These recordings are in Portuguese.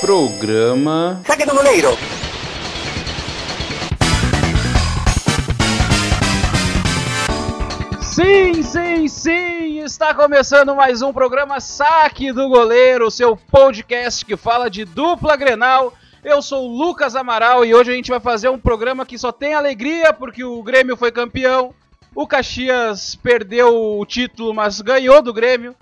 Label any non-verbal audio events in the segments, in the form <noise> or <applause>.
Programa. Saque do goleiro! Sim, sim, sim! Está começando mais um programa Saque do Goleiro, seu podcast que fala de dupla grenal. Eu sou o Lucas Amaral e hoje a gente vai fazer um programa que só tem alegria porque o Grêmio foi campeão. O Caxias perdeu o título, mas ganhou do Grêmio.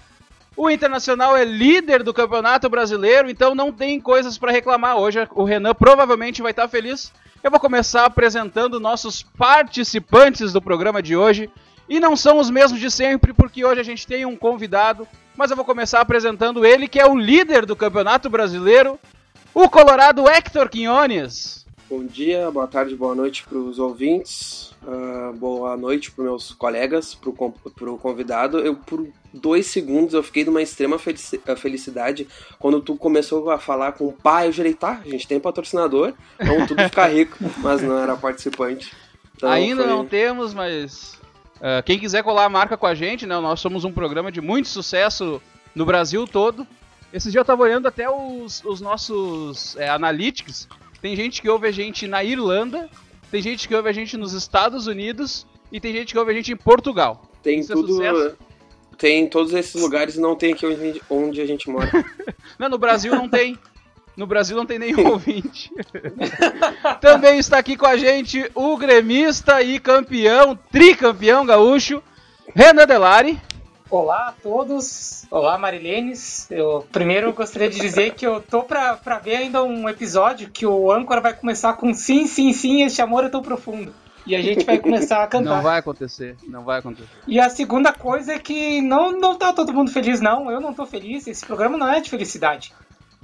O Internacional é líder do Campeonato Brasileiro, então não tem coisas para reclamar. Hoje o Renan provavelmente vai estar feliz. Eu vou começar apresentando nossos participantes do programa de hoje. E não são os mesmos de sempre, porque hoje a gente tem um convidado. Mas eu vou começar apresentando ele, que é o líder do Campeonato Brasileiro, o Colorado Hector Quinones. Bom dia, boa tarde, boa noite para os ouvintes, uh, boa noite para meus colegas, para o convidado. Eu, por dois segundos, eu fiquei numa extrema felicidade quando tu começou a falar com o pai. Eu jurei, tá, a gente tem patrocinador, vamos tudo ficar <laughs> rico, mas não era participante. Então, Ainda foi... não temos, mas Uh, quem quiser colar a marca com a gente, né? Nós somos um programa de muito sucesso no Brasil todo. Esse dia eu tava olhando até os, os nossos é, analytics. Tem gente que ouve a gente na Irlanda, tem gente que ouve a gente nos Estados Unidos e tem gente que ouve a gente em Portugal. Tem Isso é tudo. É tem em todos esses lugares e não tem aqui onde, onde a gente mora. <laughs> não, no Brasil não tem. No Brasil não tem nenhum <laughs> ouvinte. <laughs> Também está aqui com a gente o gremista e campeão, tricampeão gaúcho, Renan Delari. Olá a todos, olá Marilenes. Eu primeiro gostaria de dizer que eu tô pra, pra ver ainda um episódio que o âncora vai começar com sim, sim, sim, este amor é tão profundo. E a gente vai começar a <laughs> cantar. Não vai acontecer, não vai acontecer. E a segunda coisa é que não, não tá todo mundo feliz, não. Eu não tô feliz. Esse programa não é de felicidade.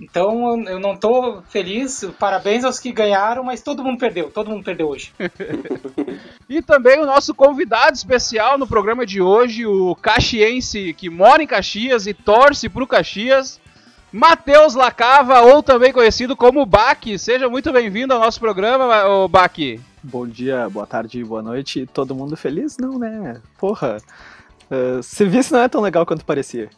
Então eu não tô feliz. Parabéns aos que ganharam, mas todo mundo perdeu. Todo mundo perdeu hoje. <laughs> e também o nosso convidado especial no programa de hoje, o caxiense que mora em Caxias e torce pro Caxias, Matheus Lacava, ou também conhecido como Baque. Seja muito bem-vindo ao nosso programa, o Baque. Bom dia, boa tarde, boa noite. Todo mundo feliz? Não, né? Porra. Uh, serviço não é tão legal quanto parecia.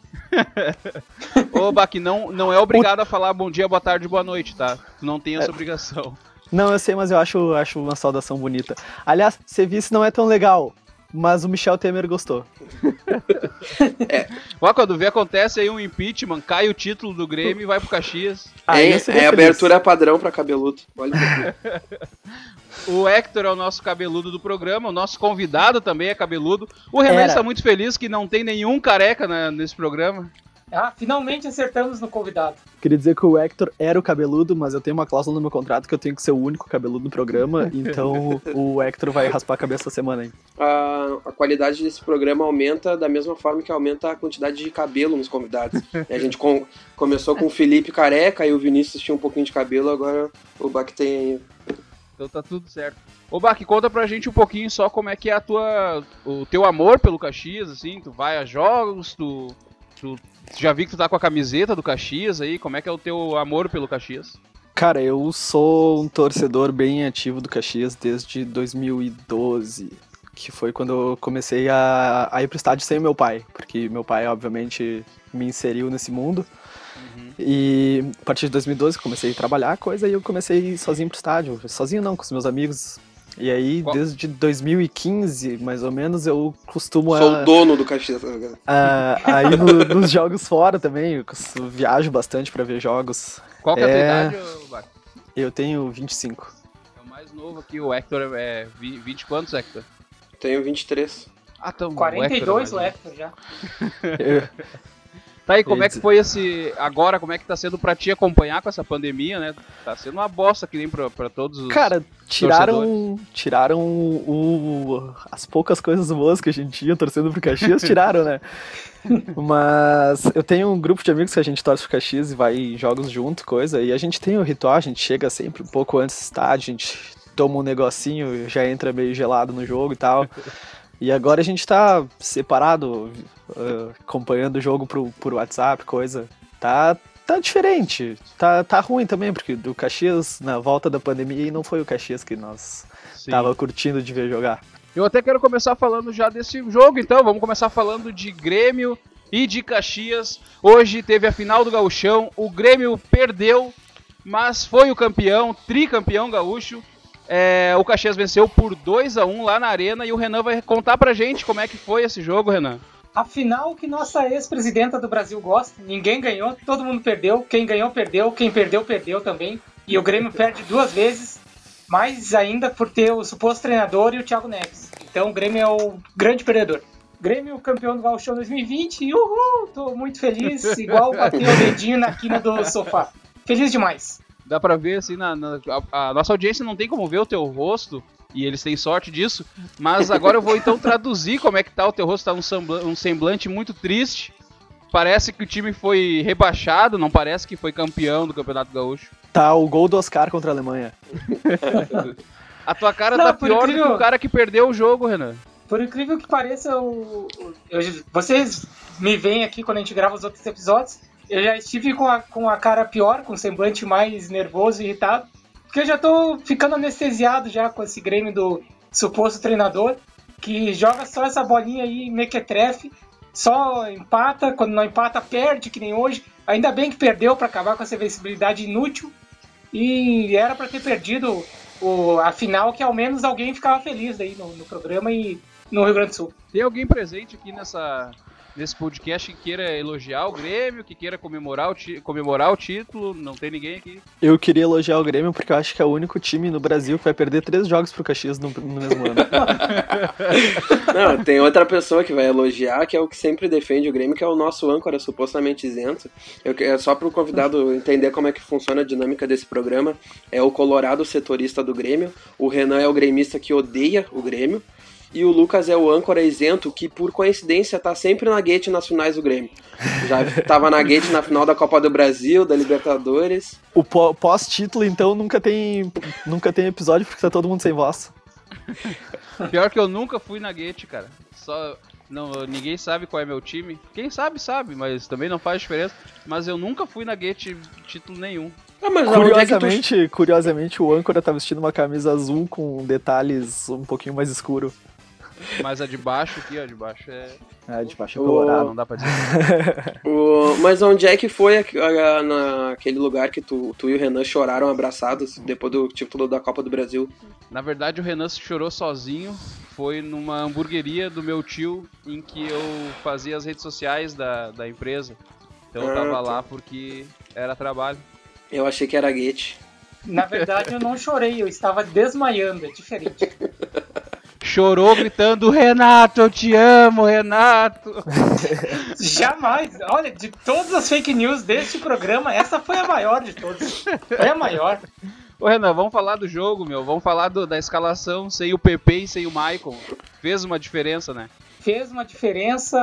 <laughs> Ô, Baki, não, não é obrigado a falar bom dia, boa tarde, boa noite, tá? Tu não tem essa é... obrigação. Não, eu sei, mas eu acho, acho uma saudação bonita. Aliás, serviço não é tão legal, mas o Michel Temer gostou. <laughs> é. Ó, quando vê, acontece aí um impeachment, cai o título do Grêmio e vai pro Caxias. é, é abertura padrão pra cabeludo. Olha <laughs> O Hector é o nosso cabeludo do programa, o nosso convidado também é cabeludo. O Renan está muito feliz que não tem nenhum careca né, nesse programa. Ah, finalmente acertamos no convidado. Queria dizer que o Hector era o cabeludo, mas eu tenho uma cláusula no meu contrato que eu tenho que ser o único cabeludo no programa, <laughs> então o Hector vai raspar a cabeça essa semana aí. A, a qualidade desse programa aumenta da mesma forma que aumenta a quantidade de cabelo nos convidados. <laughs> a gente com, começou com o Felipe careca e o Vinícius tinha um pouquinho de cabelo, agora o Bac tem então tá tudo certo. Ô Bach, conta pra gente um pouquinho só como é que é a tua, o teu amor pelo Caxias, assim, tu vai a jogos, tu, tu já vi que tu tá com a camiseta do Caxias aí, como é que é o teu amor pelo Caxias? Cara, eu sou um torcedor bem ativo do Caxias desde 2012, que foi quando eu comecei a, a ir pro estádio sem o meu pai, porque meu pai, obviamente, me inseriu nesse mundo. E a partir de 2012 comecei a trabalhar coisa e eu comecei sozinho pro estádio. Sozinho não, com os meus amigos. E aí, Qual? desde 2015, mais ou menos, eu costumo. Sou a, o dono do Caxias. A, a ir no, nos jogos fora também. Eu viajo bastante para ver jogos. Qual que é a tua é, idade, Bart? Eu tenho 25. É o mais novo aqui, o Hector é 20 quantos, Hector? Tenho 23. Ah, então, 42 o Hector, o Hector já. <laughs> <laughs> eu, Tá aí, como é que foi esse. Agora, como é que tá sendo pra ti acompanhar com essa pandemia, né? Tá sendo uma bosta que nem pra, pra todos os. Cara, tiraram. Tiraram o, as poucas coisas boas que a gente tinha torcendo pro Caxias, <laughs> tiraram, né? Mas eu tenho um grupo de amigos que a gente torce pro Caxias e vai em jogos junto, coisa. E a gente tem o ritual, a gente chega sempre um pouco antes do estádio, a gente toma um negocinho, já entra meio gelado no jogo e tal. <laughs> E agora a gente tá separado, uh, acompanhando o jogo pro, por WhatsApp, coisa. Tá, tá diferente. Tá, tá ruim também, porque do Caxias, na volta da pandemia, não foi o Caxias que nós Sim. tava curtindo de ver jogar. Eu até quero começar falando já desse jogo, então. Vamos começar falando de Grêmio e de Caxias. Hoje teve a final do Gauchão. O Grêmio perdeu mas foi o campeão, tricampeão gaúcho. É, o Caxias venceu por 2 a 1 lá na arena e o Renan vai contar pra gente como é que foi esse jogo, Renan. A final que nossa ex-presidenta do Brasil gosta, ninguém ganhou, todo mundo perdeu. Quem ganhou, perdeu. Quem perdeu, perdeu também. E o Grêmio perde duas vezes, mais ainda por ter o suposto treinador e o Thiago Neves. Então o Grêmio é o grande perdedor. Grêmio campeão do Gauchão 2020, uhul, tô muito feliz, igual bater o dedinho na quina do sofá. Feliz demais. Dá pra ver assim, na, na a, a nossa audiência não tem como ver o teu rosto, e eles têm sorte disso. Mas agora eu vou então <laughs> traduzir como é que tá o teu rosto, tá um semblante, um semblante muito triste. Parece que o time foi rebaixado, não parece que foi campeão do Campeonato Gaúcho. Tá o gol do Oscar contra a Alemanha. <laughs> a tua cara não, tá pior incrível... do que o cara que perdeu o jogo, Renan. Por incrível que pareça, eu, eu, vocês me veem aqui quando a gente grava os outros episódios. Eu já estive com a, com a cara pior, com o semblante mais nervoso e irritado. Porque eu já tô ficando anestesiado já com esse Grêmio do suposto treinador, que joga só essa bolinha aí, mequetrefe, só empata, quando não empata, perde, que nem hoje. Ainda bem que perdeu para acabar com essa vencibilidade inútil. E era para ter perdido o, a final, que ao menos alguém ficava feliz aí no, no programa e no Rio Grande do Sul. Tem alguém presente aqui nessa, nesse podcast que queira elogiar o Grêmio, que queira comemorar o, comemorar o título, não tem ninguém aqui. Eu queria elogiar o Grêmio porque eu acho que é o único time no Brasil que vai perder três jogos pro Caxias no, no mesmo ano. <laughs> não, tem outra pessoa que vai elogiar, que é o que sempre defende o Grêmio, que é o nosso âncora supostamente isento. Eu, é só para o convidado entender como é que funciona a dinâmica desse programa. É o Colorado setorista do Grêmio, o Renan é o gremista que odeia o Grêmio, e o Lucas é o âncora isento que, por coincidência, tá sempre na gate nas finais do Grêmio. Já tava na gate na final da Copa do Brasil, da Libertadores. O pós-título, então, nunca tem, nunca tem episódio porque tá todo mundo sem voz. Pior que eu nunca fui na gate, cara. Só. Não, ninguém sabe qual é meu time. Quem sabe, sabe, mas também não faz diferença. Mas eu nunca fui na gate título nenhum. Ah, curiosamente, é tu... curiosamente, o âncora tá vestindo uma camisa azul com detalhes um pouquinho mais escuro. Mas a de baixo aqui, ó, de baixo é. É, de baixo é colorado. Não dá pra dizer. <laughs> o... Mas onde é que foi naquele lugar que tu, tu e o Renan choraram abraçados depois do título da Copa do Brasil? Na verdade, o Renan chorou sozinho. Foi numa hamburgueria do meu tio em que eu fazia as redes sociais da, da empresa. Então eu tava ah, tá. lá porque era trabalho. Eu achei que era guete. Na verdade, eu não chorei, eu estava desmaiando, é diferente. <laughs> chorou gritando: Renato, eu te amo, Renato. <laughs> Jamais. Olha, de todas as fake news deste programa, essa foi a maior de todas. Foi a maior. Ô Renan, vamos falar do jogo, meu. Vamos falar do, da escalação sem o PP e sem o Maicon. Fez uma diferença, né? Fez uma diferença.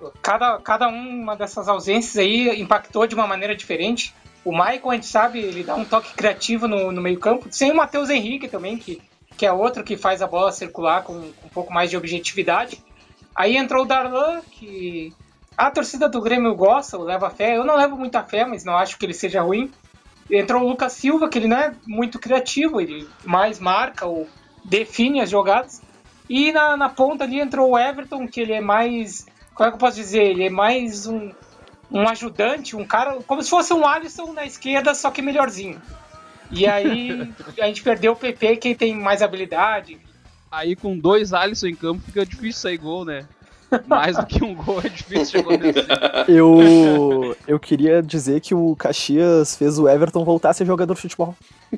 Uh, cada, cada uma dessas ausências aí impactou de uma maneira diferente. O Maicon, a gente sabe, ele dá um toque criativo no, no meio-campo. Sem o Matheus Henrique também, que que é outro que faz a bola circular com, com um pouco mais de objetividade. Aí entrou o Darlan, que a torcida do Grêmio gosta, leva fé. Eu não levo muita fé, mas não acho que ele seja ruim. Entrou o Lucas Silva, que ele não é muito criativo, ele mais marca ou define as jogadas. E na, na ponta ali entrou o Everton, que ele é mais. Como é que eu posso dizer? Ele é mais um, um ajudante, um cara. Como se fosse um Alisson na esquerda, só que melhorzinho. E aí a gente perdeu o PP, quem tem mais habilidade. Aí com dois Alisson em campo fica difícil sair gol, né? Mais do que um gol é difícil de acontecer. Eu, eu queria dizer que o Caxias fez o Everton voltar a ser jogador de futebol.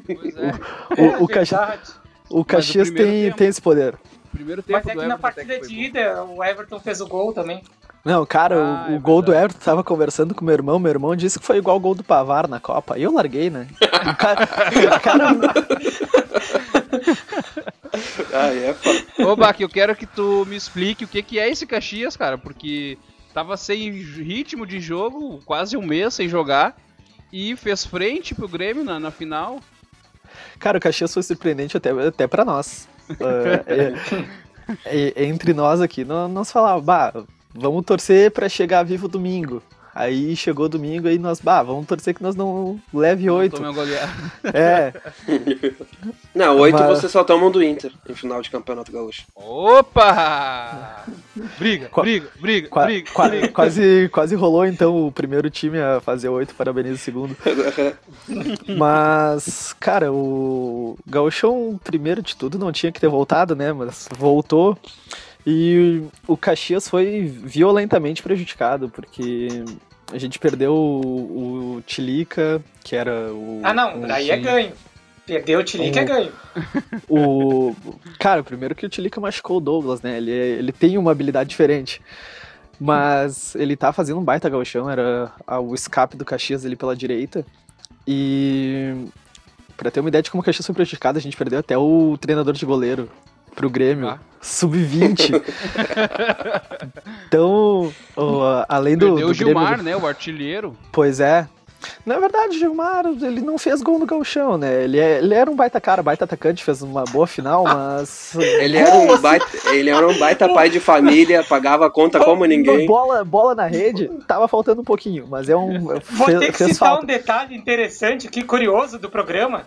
Pois é. O, o, o, Caxias, o Caxias tem, tem esse poder. Primeiro tempo Mas é que na partida de ida o Everton fez o gol também. Não, cara, ah, o, o é gol do Everton tava conversando com meu irmão, meu irmão disse que foi igual o gol do Pavar na Copa. E eu larguei, né? O cara. o cara... <laughs> ah, é, Ô, Baki, eu quero que tu me explique o que, que é esse Caxias, cara, porque tava sem ritmo de jogo, quase um mês sem jogar, e fez frente pro Grêmio na, na final. Cara, o Caxias foi surpreendente até, até pra nós. uh, é, <laughs> é, entre nós aqui, nós, nós falávamos, bah, vamos torcer para chegar vivo domingo. Aí chegou domingo aí nós, bah, vamos torcer que nós não leve oito. Goleada. É, <laughs> Não, oito Mas- vocês só tomam do Inter em final de campeonato gaúcho. Opa! Briga, Qua- briga, briga, qua- briga, qua- briga. quase, quase rolou então o primeiro time a fazer oito, parabenizo o segundo. <laughs> Mas, cara, o Gauchão, primeiro de tudo, não tinha que ter voltado, né? Mas voltou. E o Caxias foi violentamente prejudicado, porque a gente perdeu o, o Tilica, que era o. Ah, não, o- daí é ganho. Perdeu o Tilica é Um- ganho. <laughs> o. Cara, primeiro que o Tilica machucou o Douglas, né? Ele, ele tem uma habilidade diferente. Mas ele tá fazendo um baita gauchão, era o escape do Caxias ali pela direita. E. Pra ter uma ideia de como o Caxias foi prejudicado, a gente perdeu até o treinador de goleiro pro Grêmio. Ah. Sub-20. <laughs> então, o- além do. Perdeu do o Gilmar, Grêmio- né? O artilheiro. Pois é. Na verdade, o Gilmar, ele não fez gol no gauchão, né? Ele, é- ele era um baita cara, baita atacante, fez uma boa final, mas... Ele era um baita, ele era um baita pai de família, pagava a conta como ninguém. Bola, bola na rede, tava faltando um pouquinho, mas é um... Vou fez, ter que citar falta. um detalhe interessante aqui, curioso do programa,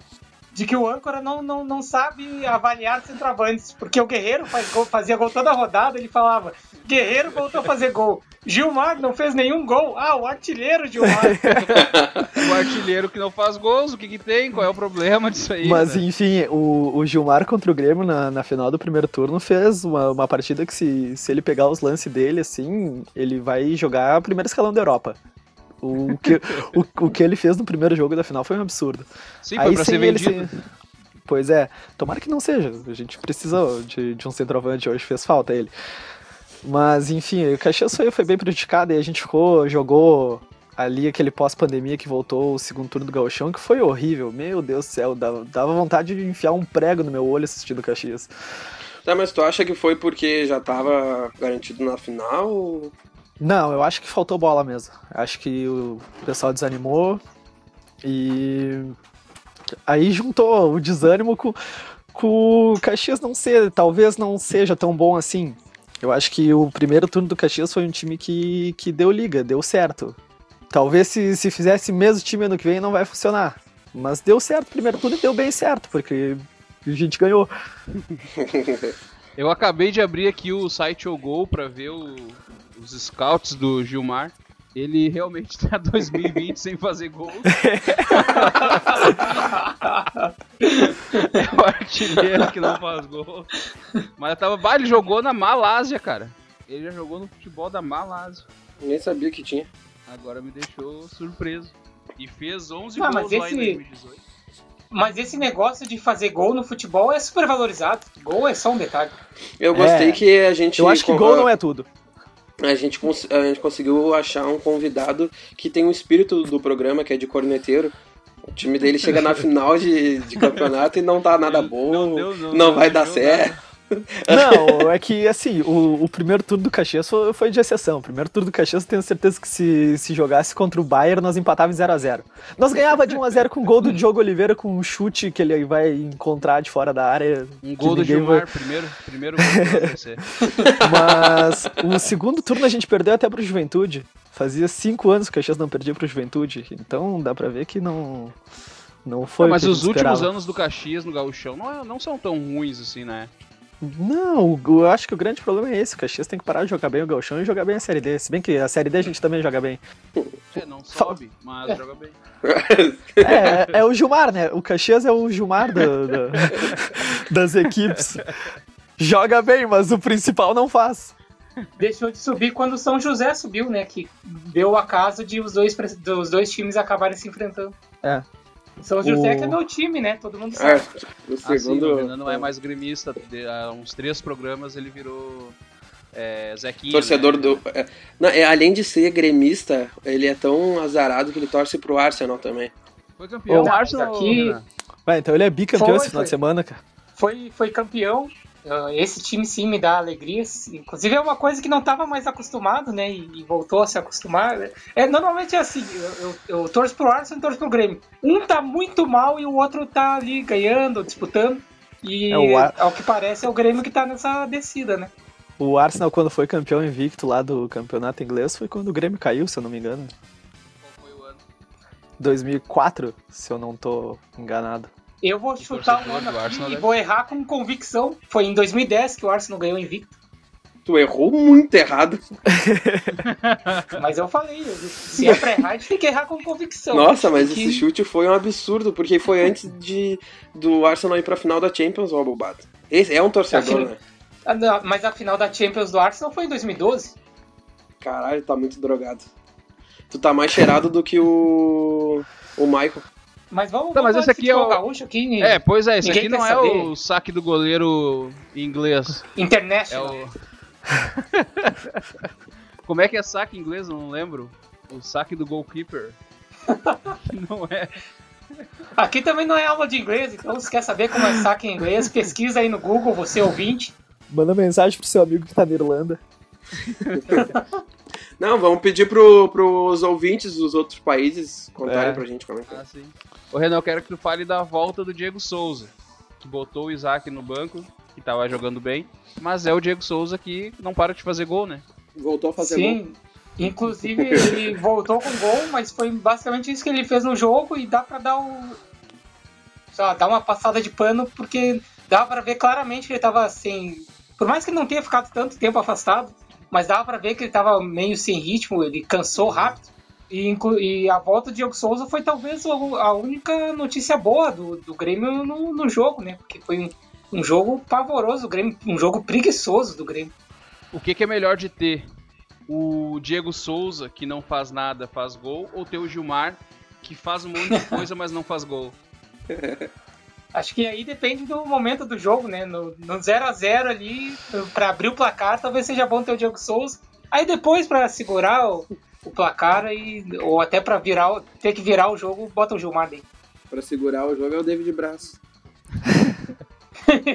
de que o âncora não, não, não sabe avaliar centroavantes, porque o Guerreiro faz gol, fazia gol toda rodada, ele falava, Guerreiro voltou a fazer gol. Gilmar não fez nenhum gol. Ah, o artilheiro Gilmar. <laughs> O artilheiro que não faz gols, o que que tem? Qual é o problema disso aí? Mas né? enfim, o, o Gilmar contra o Grêmio na, na final do primeiro turno fez uma, uma partida que se, se ele pegar os lances dele, assim, ele vai jogar o primeiro escalão da Europa. O que, o, o que ele fez no primeiro jogo da final foi um absurdo. Sim, foi pra ser sem vendido. ser- Pois é, tomara que não seja. A gente precisa de, de um centroavante hoje, fez falta ele. Mas enfim, o Caxias foi, foi bem prejudicado e a gente ficou, jogou ali aquele pós-pandemia que voltou o segundo turno do Gauchão, que foi horrível. Meu Deus do céu, dava, dava vontade de enfiar um prego no meu olho assistindo o Caxias. Tá, mas tu acha que foi porque já tava garantido na final? ou- Não, eu acho que faltou bola mesmo. Acho que o pessoal desanimou e aí juntou o desânimo com, com o Caxias não ser, talvez não seja tão bom assim. Eu acho que o primeiro turno do Caxias foi um time que, que deu liga, deu certo. Talvez se, se fizesse mesmo time ano que vem não vai funcionar. Mas deu certo o primeiro turno e deu bem certo, porque a gente ganhou. <laughs> Eu acabei de abrir aqui o site O Gol pra ver o- os scouts do Gilmar. Ele realmente tá 2020 sem fazer gols. <laughs> é o artilheiro que não faz gol. Mas tava, bah, ele jogou na Malásia, cara. Ele já jogou no futebol da Malásia. Nem sabia que tinha. Agora me deixou surpreso. E fez 11 Ah, gols mas lá em esse- 2018. Mas esse negócio de fazer gol no futebol é super valorizado. Gol é só um detalhe. Eu gostei É. que a gente. Eu acho que gol não é tudo. A gente, a gente conseguiu achar um convidado que tem o espírito do programa, que é de corneteiro. O time dele chega na final de, de campeonato e não dá nada bom, Não não, não- vai não dar deu certo. Não, é que assim, o, o primeiro turno do Caxias foi, foi de exceção. O primeiro turno do Caxias, eu tenho certeza que se, se jogasse contra o Bayern, nós empatávamos em 0x0. Nós ganhava de 1x0 com o gol do <laughs> Diogo Oliveira, com um chute que ele vai encontrar de fora da área. Um gol do Gilmar, primeiro, primeiro gol ABC. <laughs> Mas o segundo turno a gente perdeu até pro Juventude. Fazia cinco anos que o Caxias não perdia pro Juventude. Então dá pra ver que não, não foi. o mas a os últimos anos do Caxias no Gauchão não, é- não são tão ruins assim, né? Não, eu acho que o grande problema é esse. O Caxias tem que parar de jogar bem o Gauchão e jogar bem a Série D. Se bem que a Série D a gente também joga bem. É, não sobe, mas joga bem. É, é o Gilmar, né? O Caxias é o Gilmar do- do- <laughs> das equipes. Joga bem, mas o principal não faz. Deixou de subir quando o São José subiu, né? Que deu o acaso de os dois, dos dois times acabarem se enfrentando. É. O São José O- que é meu time, né? Todo mundo É, sabe. o Assim, segundo. o Renan não é mais gremista. De, há uns três programas ele virou é, Zequinha. torcedor né? do. é, não, é, além de ser gremista, ele é tão azarado que ele torce pro Arsenal também. Foi campeão. O Arsenal, aqui-. Vai, então ele é bicampeão Foi, esse final foi. de semana, cara. Foi, foi campeão. Ah, Esse time sim me dá alegrias. Inclusive é uma coisa que não estava mais acostumado, né? E, voltou a se acostumar. É, normalmente é assim, eu, eu, eu torço pro Arsenal e torço pro Grêmio. Um tá muito mal e o outro tá ali ganhando, disputando. E É, o Ar- ao que parece é o Grêmio que tá nessa descida, né? O Arsenal, quando foi campeão invicto lá do campeonato inglês, foi quando o Grêmio caiu, se eu não me engano. Qual foi o ano? 2004, se eu não tô enganado. Eu vou chutar um torcedor ano aqui Arsenal e vou errar com convicção. Foi em 2010 que o Arsenal ganhou invicto. Tu errou muito errado. <laughs> Mas eu falei, se é pra errar, a gente tem que errar com convicção. Nossa, mas que- esse chute foi um absurdo, porque foi antes de do Arsenal ir pra final da Champions, ó, bobado. Esse é um torcedor, né? Ah, não, Mas a final da Champions do Arsenal foi em 2012. Caralho, tá muito drogado. Tu tá mais cheirado do que o. o Michael. Mas vamos, Tá, mas esse aqui é o- gaúcho aqui, né? É, pois é, esse Ninguém aqui não é saber. o saque do goleiro em inglês. É International. o. <laughs> Como é que é saque em inglês? Eu não lembro. O saque do goalkeeper. <laughs> Não é. Aqui também não é aula de inglês, então se quer saber como é saque em inglês, pesquisa aí no Google, você ouvinte. Manda mensagem pro seu amigo que tá na Irlanda. <laughs> Não, vamos pedir pro, pros ouvintes dos outros países contarem É. pra gente como é que é. Ah, sim. Ô Renan, eu quero que tu fale da volta do Diego Souza. Que botou o Isaac no banco, que tava jogando bem. Mas é o Diego Souza que não para de fazer gol, né? Voltou a fazer gol. Sim. Inclusive ele <laughs> voltou com gol, mas foi basicamente isso que ele fez no jogo e dá pra dar o. Sei lá, dar uma passada de pano, porque dá pra ver claramente que ele tava sem. Por mais que ele não tenha ficado tanto tempo afastado, mas dava pra ver que ele tava meio sem ritmo, ele cansou rápido. E, e a volta do Diego Souza foi talvez a única notícia boa do, do Grêmio no, no jogo, né? Porque foi um, um jogo pavoroso do Grêmio, um jogo preguiçoso do Grêmio. O que, que é melhor de ter? O Diego Souza, que não faz nada, faz gol, ou ter o Gilmar, que faz um monte de <laughs> coisa, mas não faz gol? Acho que aí depende do momento do jogo, né? No, no 0 a 0 ali, pra abrir o placar, talvez seja bom ter o Diego Souza. Aí depois, pra segurar o, o placar, aí, ou até pra virar, o- ter que virar o jogo, bota o Gilmar dentro. Pra segurar o jogo é o David Braz.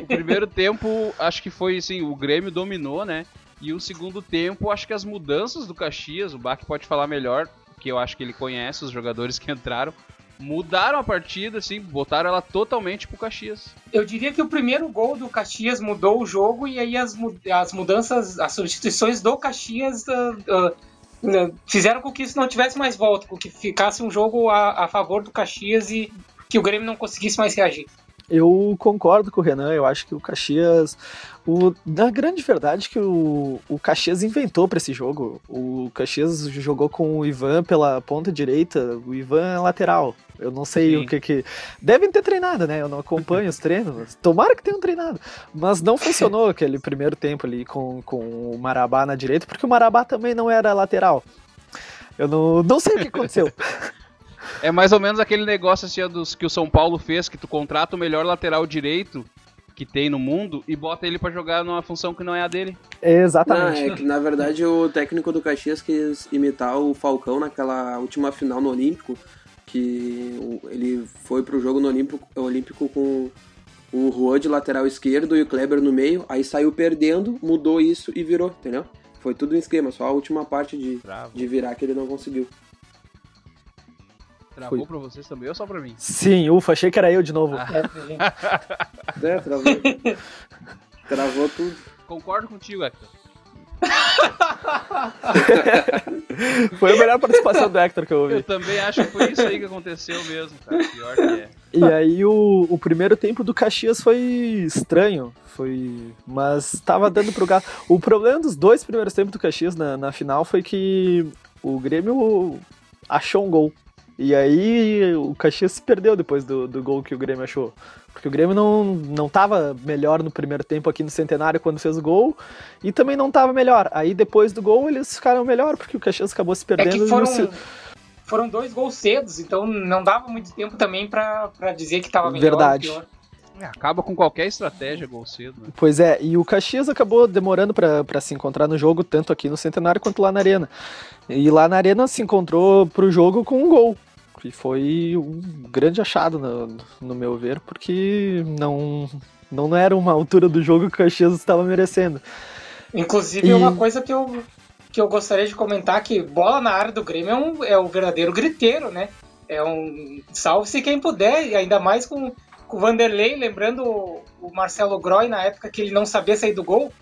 O primeiro tempo, acho que foi assim, o Grêmio dominou, né? E o segundo tempo, acho que as mudanças do Caxias, o Bach pode falar melhor, porque eu acho que ele conhece os jogadores que entraram, mudaram a partida, assim, botaram ela totalmente pro Caxias. Eu diria que o primeiro gol do Caxias mudou o jogo e aí as, as mudanças, as substituições do Caxias ah, ah, fizeram com que isso não tivesse mais volta, com que ficasse um jogo a, a favor do Caxias e que o Grêmio não conseguisse mais reagir. Eu concordo com o Renan, eu acho que o Caxias. O, na grande verdade, que o, o Caxias inventou para esse jogo. O Caxias jogou com o Ivan pela ponta direita, o Ivan é lateral. Eu não sei Sim. o que que. Devem ter treinado, né? Eu não acompanho os treinos. <laughs> Tomara que tenham treinado. Mas não funcionou <laughs> aquele primeiro tempo ali com, com o Marabá na direita, porque o Marabá também não era lateral. Eu não, não sei o que aconteceu. <laughs> É mais ou menos aquele negócio assim, dos, que o São Paulo fez, que tu contrata o melhor lateral direito que tem no mundo e bota ele pra jogar numa função que não é a dele. Não, Exatamente. é que na verdade o técnico do Caxias quis imitar o Falcão naquela última final no Olímpico, que ele foi pro jogo no Olímpico, Olímpico com o Juan de lateral esquerdo e o Kleber no meio, aí saiu perdendo, mudou isso e virou, entendeu? Foi tudo em esquema, só a última parte de, de virar que ele não conseguiu. Travou Foi. pra vocês também ou só pra mim? Sim, ufa, achei que era eu de novo. Ah. É. É, travou. <laughs> travou tudo. Concordo contigo, Hector. Foi a melhor participação do Hector que eu ouvi. Eu também acho que foi isso aí que aconteceu mesmo, cara. Pior que é. E aí o, o primeiro tempo do Caxias foi estranho, foi, mas tava dando pro gato. O problema dos dois primeiros tempos do Caxias na, na final foi que o Grêmio achou um gol. E aí o Caxias se perdeu depois do, do gol que o Grêmio achou. Porque o Grêmio não, não tava melhor no primeiro tempo aqui no Centenário quando fez o gol, e também não tava melhor. Aí depois do gol eles ficaram melhor, porque o Caxias acabou se É perdendo. que no foram, se- foram dois gols cedos, então não dava muito tempo também pra, pra dizer que tava melhor Verdade. ou pior. É, Acaba com qualquer estratégia gol cedo, né? Pois é, e o Caxias acabou demorando pra se encontrar no jogo, tanto aqui no Centenário quanto lá na Arena. E lá na Arena se encontrou pro jogo com um gol. Que foi um grande achado, no, no meu ver, porque não, não era uma altura do jogo que o Caxias estava merecendo. Inclusive, E- uma coisa que eu, que eu gostaria de comentar que bola na área do Grêmio é, um, é o verdadeiro griteiro, né? É um salve-se quem puder, e ainda mais com, com o Vanderlei, lembrando o, o Marcelo Groy na época que ele não sabia sair do gol.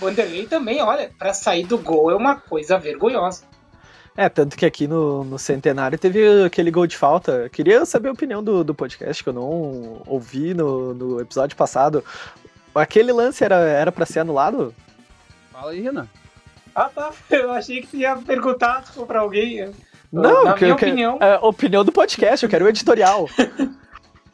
Vanderlei também, olha, para sair do gol é uma coisa vergonhosa. É, tanto que aqui no, no Centenário teve aquele gol de falta. Queria saber a opinião do, do podcast, que eu não ouvi no, no episódio passado. Aquele lance era, era pra ser anulado? Fala aí, Renan. Ah, tá. <laughs> Eu achei que você ia perguntar tipo, pra alguém. Não, Na que, minha que- opinião. é, opinião do podcast, eu quero o editorial. <laughs>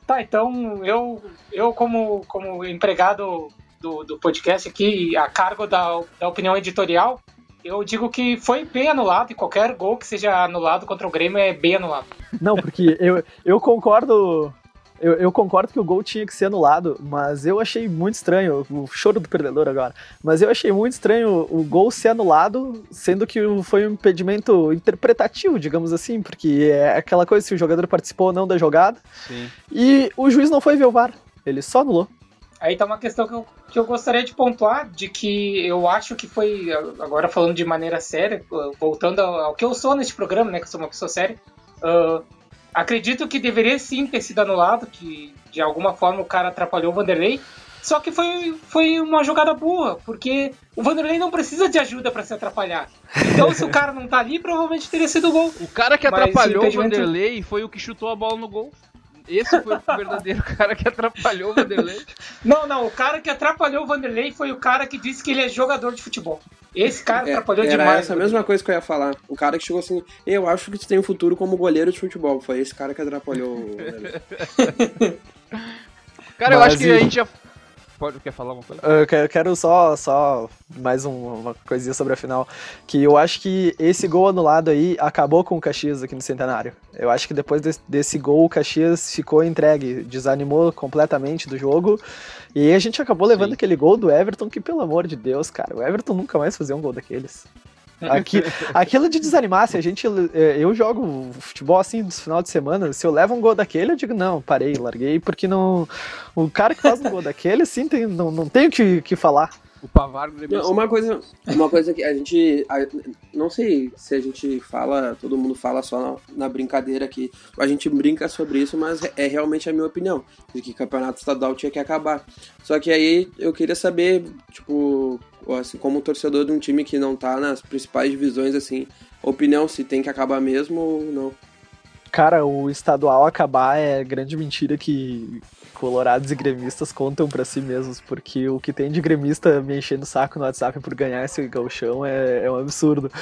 Tá, então eu, eu como, como empregado do, do podcast aqui, a cargo da, da opinião editorial, eu digo que foi bem anulado e qualquer gol que seja anulado contra o Grêmio é bem anulado. Não, porque eu, eu concordo. Eu, eu concordo que o gol tinha que ser anulado, mas eu achei muito estranho, o choro do perdedor agora, mas eu achei muito estranho o gol ser anulado, sendo que foi um impedimento interpretativo, digamos assim, porque é aquela coisa se o jogador participou ou não da jogada, Sim. e o juiz não foi ver o VAR, ele só anulou. Aí tá uma questão que eu, que eu gostaria de pontuar, de que eu acho que foi, agora falando de maneira séria, voltando ao, ao que eu sou neste programa, né, que eu sou uma pessoa séria, ah, acredito que deveria sim ter sido anulado, que de alguma forma o cara atrapalhou o Vanderlei, só que foi, foi uma jogada burra, porque o Vanderlei não precisa de ajuda para se atrapalhar. Então se o cara não tá ali, provavelmente teria sido gol. O cara que Mas atrapalhou o impedimento- Vanderlei foi o que chutou a bola no gol. Esse foi o verdadeiro <laughs> cara que atrapalhou o Vanderlei. Não, não, o cara que atrapalhou o Vanderlei foi o cara que disse que ele é jogador de futebol. Esse cara É, atrapalhou era demais. essa mesma coisa que eu ia falar. O cara que chegou assim, eu acho que tu tem um futuro como goleiro de futebol. Foi esse cara que atrapalhou o Vanderlei. <laughs> Cara, eu Mas acho que e- a gente já. Pode, quer falar uma coisa? Eu que- eu quero só, só mais um- uma coisinha sobre a final. Que eu acho que esse gol anulado aí acabou com o Caxias aqui no Centenário. Eu acho que depois desse, desse gol o Caxias ficou entregue, desanimou completamente do jogo. E aí a gente acabou levando Sim. aquele gol do Everton, que pelo amor de Deus, cara, o Everton nunca mais fazia um gol daqueles. Aqui, aquilo de desanimar, se a gente. eh, Eu jogo futebol assim no final de semana, se eu levo um gol daquele, eu digo, não, parei, larguei, porque não. O cara que faz um gol daquele, assim, tem, não, não tem o que, que falar. O Pavar gremista. Não, uma coisa, uma coisa que a gente, a- não sei se a gente fala, todo mundo fala só na, na brincadeira aqui, a gente brinca sobre isso, mas é realmente a minha opinião, de que campeonato estadual tinha que acabar. Só que aí eu queria saber, tipo, assim, como torcedor de um time que não tá nas principais divisões, assim, opinião se tem que acabar mesmo ou não. Cara, o estadual acabar é grande mentira que colorados e gremistas contam pra si mesmos, porque o que tem de gremista me enchendo o saco no WhatsApp por ganhar esse gauchão é, é um absurdo.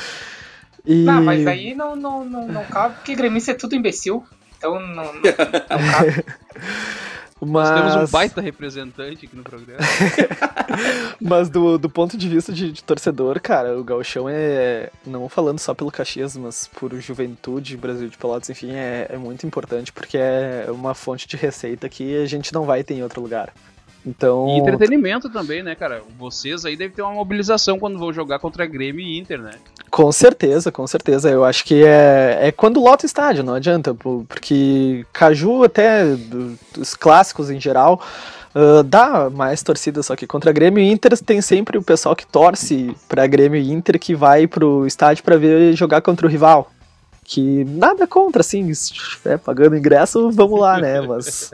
E... Não, mas aí não, não, não, não cabe, porque gremista é tudo imbecil. Então não, não, não cabe. <laughs> Nós temos um Mas- baita representante aqui no programa. <laughs> Mas do, do ponto de vista de, de torcedor, cara, o gauchão é, não falando só pelo Caxias, mas por juventude, Brasil de Pelotas, enfim, é, é muito importante, porque é uma fonte de receita que a gente não vai ter em outro lugar. Então, E entretenimento também, né, cara? Vocês aí devem ter uma mobilização quando vão jogar contra Grêmio e Inter, né? com certeza, com certeza, eu acho que é, é quando lota o estádio, não adianta, porque Caju até, dos clássicos em geral, ah, dá mais torcida, só que contra Grêmio e Inter tem sempre o pessoal que torce pra Grêmio e Inter que vai pro estádio pra ver jogar contra o rival. Que nada contra, assim, se estiver pagando ingresso, vamos lá, né? <laughs> Mas.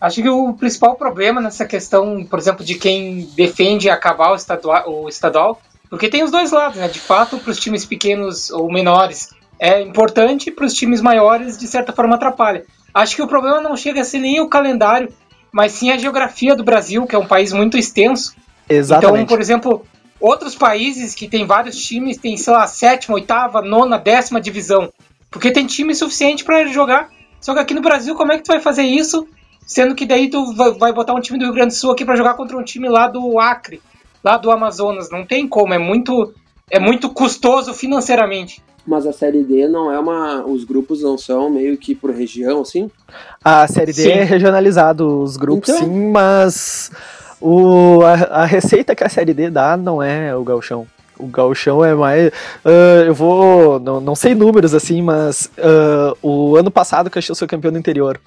Acho que o principal problema nessa questão, por exemplo, de quem defende acabar o estadual, o estadual porque tem os dois lados, né? De fato, para os times pequenos ou menores é importante, para os times maiores, de certa forma, atrapalha. Acho que o problema não chega a ser nem o calendário, mas sim a geografia do Brasil, que é um país muito extenso. Exatamente. Então, por exemplo, outros países que tem vários times têm, sei lá, sétima, oitava, nona, décima divisão. Porque tem time suficiente para jogar. Só que aqui no Brasil, como é que tu vai fazer isso? Sendo que daí tu va- vai botar um time do Rio Grande do Sul aqui para jogar contra um time lá do Acre, lá do Amazonas. Não tem como, é muito, é muito custoso financeiramente. Mas a Série D não é uma. Os grupos não são meio que por região, assim? A Série D Sim. é regionalizado os grupos, Então- sim, mas o, a, a receita que a Série D dá não é o gauchão. O gauchão é mais... ah, eu vou... Não, não sei números, assim, mas ah, o ano passado o Caxias foi campeão do interior.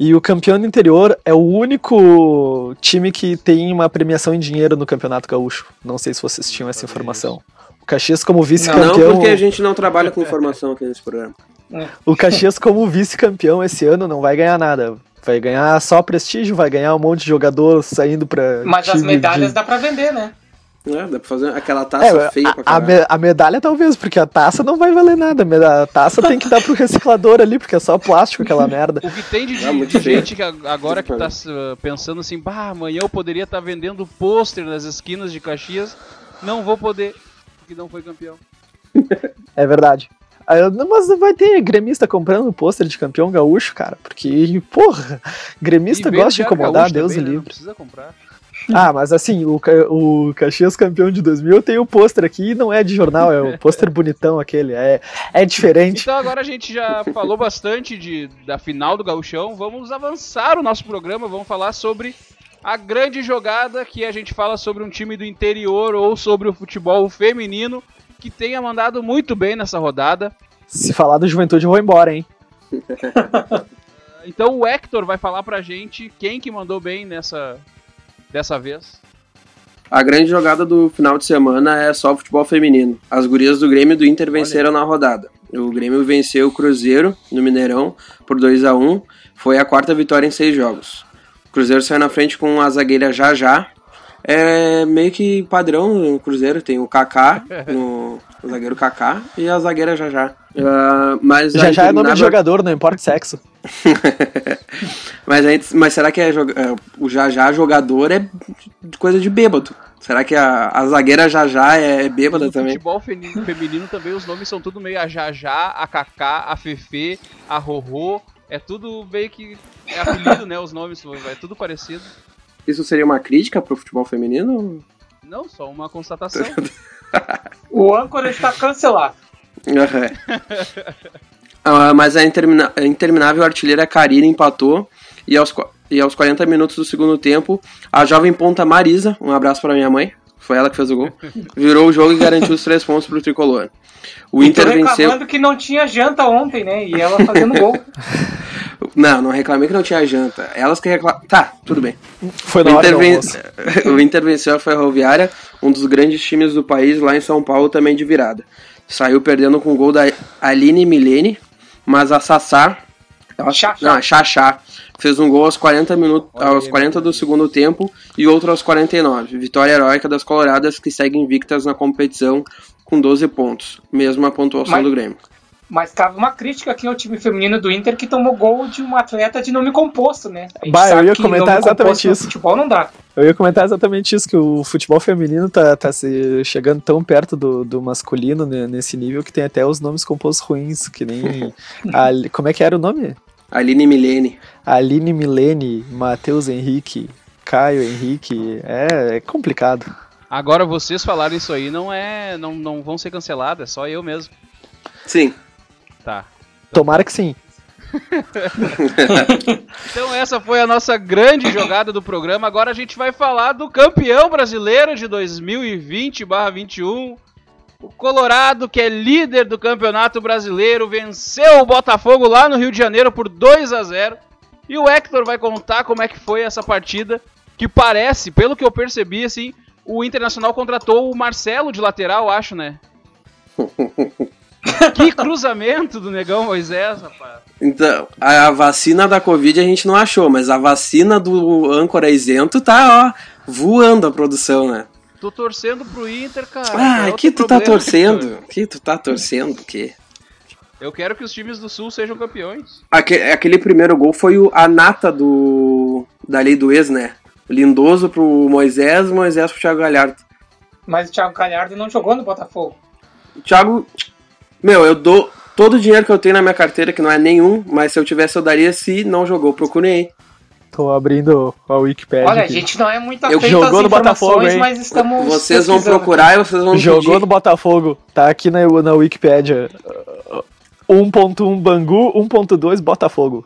E o campeão do interior é o único time que tem uma premiação em dinheiro no Campeonato Gaúcho. Não sei se vocês tinham essa informação. O Caxias como Não, vice-campeão... porque a gente não trabalha com informação aqui nesse programa. O Caxias, como vice-campeão esse ano, não vai ganhar nada. Vai ganhar só prestígio, vai ganhar um monte de jogador saindo pra. Mas as medalhas de- dá para vender, né? É, dá pra fazer aquela taça é, feia pra a, me, a, medalha talvez, porque a taça não vai valer nada. A taça tem que dar pro reciclador ali, porque é só plástico aquela merda. O que tem de, é, de gente que agora que tá pensando assim, bah, amanhã eu poderia estar tá vendendo pôster nas esquinas de Caxias, não vou poder, porque não foi campeão. É verdade. Mas vai ter gremista comprando pôster de campeão gaúcho, cara. Porque, porra, gremista gosta de incomodar, Deus também, livre. Né? Não precisa comprar. Ah, mas assim, o, o Caxias campeão de 2000 eu tenho o pôster aqui não é de jornal, é o <laughs> pôster bonitão aquele, é, é diferente. Então agora a gente já falou bastante de, da final do gauchão, vamos avançar o nosso programa, vamos falar sobre a grande jogada que a gente fala sobre um time do interior ou sobre o futebol feminino que tenha mandado muito bem nessa rodada. Se falar do Juventude eu vou embora, hein? <laughs> então o Hector vai falar pra gente quem que mandou bem nessa, dessa vez? A grande jogada do final de semana é só o futebol feminino. As gurias do Grêmio e do Inter venceram Olha. na rodada. O Grêmio venceu o Cruzeiro no Mineirão por 2 a 1 Foi a quarta vitória em seis jogos. O Cruzeiro saiu na frente com a zagueira Jajá. É meio que padrão no Cruzeiro. Tem o Kaká, <laughs> no, o zagueiro Kaká, e a zagueira Jajá. Uh, mas já já é nome de jogador, não importa o sexo. <laughs> mas, mas será que é, é, o já já jogador é coisa de bêbado? Será que a, a zagueira já já é bêbada no também? futebol feminino, feminino também os nomes são tudo meio a já já, a Kaká, a Fefe, a Rorô. É tudo meio que é apelido, né? Os nomes, é tudo parecido. Isso seria uma crítica pro futebol feminino? Não, só uma constatação. <laughs> o âncora está cancelado. uh, mas a, intermina a interminável artilheira Karina empatou e aos, e aos 40 minutos do segundo tempo, a jovem ponta Marisa, um abraço para minha mãe, foi ela que fez o gol, <laughs> virou o jogo e garantiu os três pontos para o tricolor. O Inter venceu. reclamando que não tinha janta ontem, né? E ela fazendo gol. <laughs> Não, não reclamei que não tinha janta. Elas que reclamam. Tá, tudo bem. Foi na <laughs> o Inter, ven... o Inter venceu a Ferroviária, um dos grandes times do país, lá em São Paulo, também de virada saiu perdendo com o gol da Aline Milene, mas a Sassá, Xaxá. não, a Xaxá, fez um gol aos 40 minutos, aos 40 do segundo tempo e outro aos 49. Vitória heróica das Coloradas que seguem invictas na competição com 12 pontos, mesmo a pontuação mas, do Grêmio. Mas cabe uma crítica aqui ao time feminino do Inter que tomou gol de uma atleta de nome composto, né? Bah, eu ia comentar exatamente isso. futebol não dá. Eu ia comentar exatamente isso, que o futebol feminino tá, tá se chegando tão perto do, do masculino né, nesse nível que tem até os nomes compostos ruins, que nem. <laughs> a, como é que era o nome? Aline Milene. Aline Milene, Matheus Henrique, Caio Henrique. É, é complicado. Agora vocês falarem isso aí não é. não, não vão ser cancelados, é só eu mesmo. Sim. Tá. Tomara que sim. <laughs> então essa foi a nossa grande jogada do programa. Agora a gente vai falar do campeão brasileiro de 2020/21. O Colorado, que é líder do Campeonato Brasileiro, venceu o Botafogo lá no Rio de Janeiro por 2 a 0. E o Hector vai contar como é que foi essa partida, que parece, pelo que eu percebi assim, o Internacional contratou o Marcelo de lateral, acho, né? <laughs> que cruzamento do negão Moisés, rapaz. Então, a vacina da Covid a gente não achou, mas a vacina do âncora isento tá, ó, voando a produção, né? Tô torcendo pro Inter, cara. Ah, é que tu tá torcendo? Que tu tá torcendo o quê? Eu quero que os times do Sul sejam campeões. Aquele, aquele primeiro gol foi o, a nata do da lei do ex, né? Lindoso pro Moisés, Moisés pro Thiago Galhardo. Mas o Thiago Galhardo não jogou no Botafogo. O Thiago, meu, eu dou todo o dinheiro que eu tenho na minha carteira, que não é nenhum, mas se eu tivesse eu daria se não jogou. Procurei. Tô abrindo a Wikipedia. Aqui. Olha, a gente não é muito atento jogou no Botafogo, hein? mas estamos Vocês vão procurar e vocês vão Jogou pedir. no Botafogo. Tá aqui na, na Wikipedia. 1.1 Bangu, 1.2 Botafogo.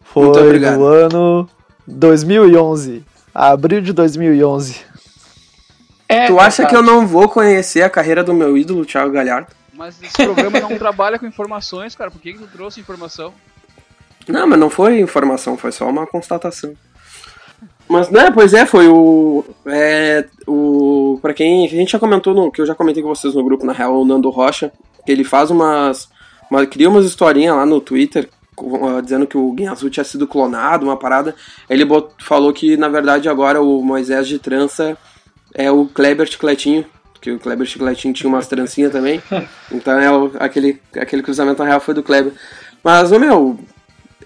Foi no ano 2011. Abril de 2011. É, tu acha que eu não vou conhecer a carreira do meu ídolo, Thiago Galhardo? Mas esse programa não trabalha com informações, cara. Por que, que tu trouxe informação? Não, mas não foi informação, foi só uma constatação. Mas, né, pois é, foi o. É, o para quem. A gente já comentou, no, que eu já comentei com vocês no grupo, na real, o Nando Rocha, que ele faz umas. Uma, cria umas historinhas lá no Twitter, dizendo que o Guinazul tinha sido clonado, uma parada. Ele bot, falou que, na verdade, agora o Moisés de trança É o Kleber Chicletinho, que o Kleber Chicletinho tinha umas trancinhas também. Então é aquele, aquele cruzamento na real foi do Kleber. Mas, ô meu,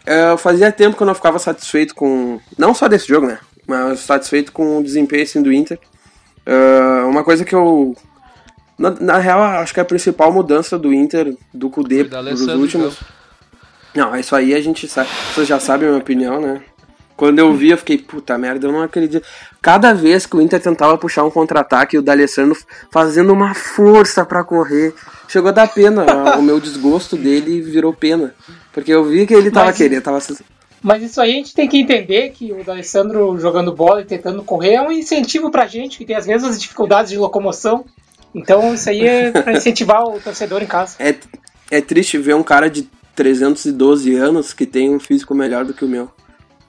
eu fazia tempo que eu não ficava satisfeito com. Não só desse jogo, né? Mas satisfeito com o desempenho assim, do Inter. Uh, uma coisa que eu. Na, na, real, acho que a principal mudança do Inter, do Kudê pros últimos. Não, isso aí a gente sabe. Vocês já sabem a minha opinião, né? Quando eu vi, eu fiquei, puta merda, eu não acredito. Cada vez que o Inter tentava puxar um contra-ataque, o D'Alessandro fazendo uma força para correr. Chegou a dar pena. o meu desgosto dele virou pena. Porque eu vi que ele tava Mas... querendo, tava mas isso aí a gente tem que entender que o D'Alessandro jogando bola e tentando correr é um incentivo pra gente, que tem as mesmas dificuldades de locomoção. Então isso aí é pra incentivar o torcedor em casa. É, é triste ver um cara de 312 anos que tem um físico melhor do que o meu.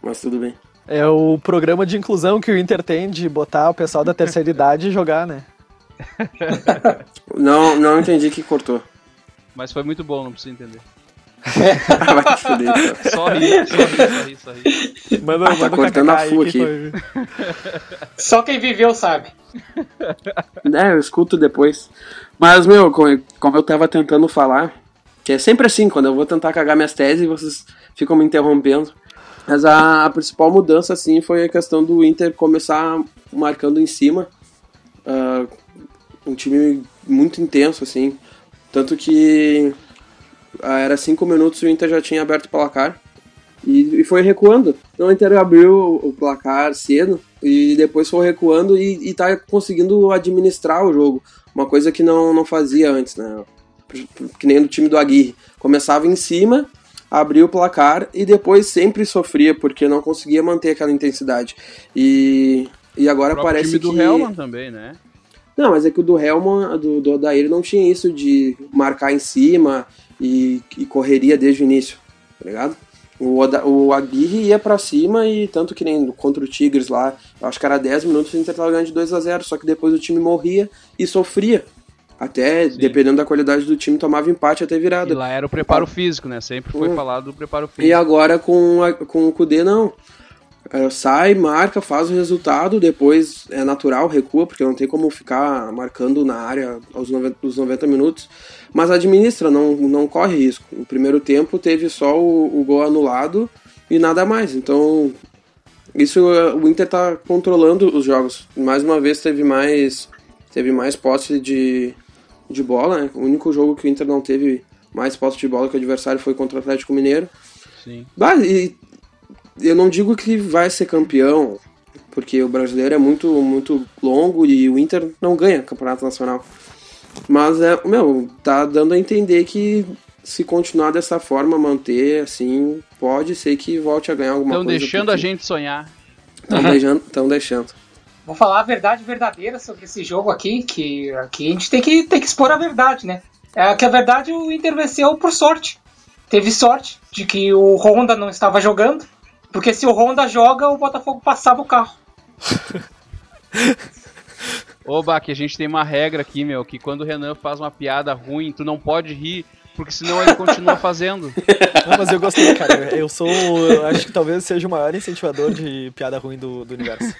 Mas tudo bem. É o programa de inclusão que o Inter tem de botar o pessoal da terceira idade e jogar, né? <laughs> não, não entendi que cortou. Mas foi muito bom, não precisa entender. <laughs> Vai te fuder, então. <laughs> Só rir, só rir, só rir. Manda, ah, tá cortando a full aqui. Só quem viveu sabe. É, eu escuto depois. Mas, meu, como eu tava tentando falar, que é sempre assim, quando eu vou tentar cagar minhas teses, vocês ficam me interrompendo. Mas a, a principal mudança, assim, foi a questão do Inter começar marcando em cima. Uh, um time muito intenso, assim. Tanto que ah, era cinco minutos e o Inter já tinha aberto o placar. E, e foi recuando. Então o Inter abriu o placar cedo e depois foi recuando e, e tá conseguindo administrar o jogo. Uma coisa que não, não fazia antes, né? Que nem do time do Aguirre. Começava em cima, abria o placar e depois sempre sofria porque não conseguia manter aquela intensidade. E, e agora o parece time que. do Helman também, né? Não, mas é que o do Helman, do, do Odair, não tinha isso de marcar em cima e, e correria desde o início, tá ligado? O, Oda, o Aguirre ia para cima e tanto que nem contra o Tigres lá, eu acho que era 10 minutos o Inter tava ganhando de 2 a 0 só que depois o time morria e sofria. Até, Sim. dependendo da qualidade do time, tomava empate até virada. E lá era o preparo físico, né? Sempre foi hum. falado do preparo físico. E agora com, a, com o Kudê, não. É, sai, marca, faz o resultado, depois é natural, recua, porque não tem como ficar marcando na área aos 90, aos 90 minutos mas administra, não, não corre risco. No primeiro tempo teve só o, o gol anulado e nada mais. Então, isso o Inter está controlando os jogos. Mais uma vez teve mais teve mais posse de, de bola. Né? O único jogo que o Inter não teve mais posse de bola que o adversário foi contra o Atlético Mineiro. Sim. Bah, e eu não digo que vai ser campeão, porque o brasileiro é muito muito longo e o Inter não ganha campeonato nacional. Mas é, meu, tá dando a entender que se continuar dessa forma, manter assim, pode ser que volte a ganhar alguma Tão coisa. Estão deixando porque... a gente sonhar. Estão deixando, tão deixando. Vou falar a verdade verdadeira sobre esse jogo aqui, que aqui a gente tem que, tem que expor a verdade, né? É que a verdade o Inter venceu por sorte. Teve sorte de que o Honda não estava jogando, porque se o Honda joga, o Botafogo passava o carro. <laughs> Ô, Bach, a gente tem uma regra aqui, meu, que quando o Renan faz uma piada ruim, tu não pode rir, porque senão ele continua fazendo. <laughs> Não, mas eu gostei, cara. Eu sou. Eu acho que talvez seja o maior incentivador de piada ruim do, do universo.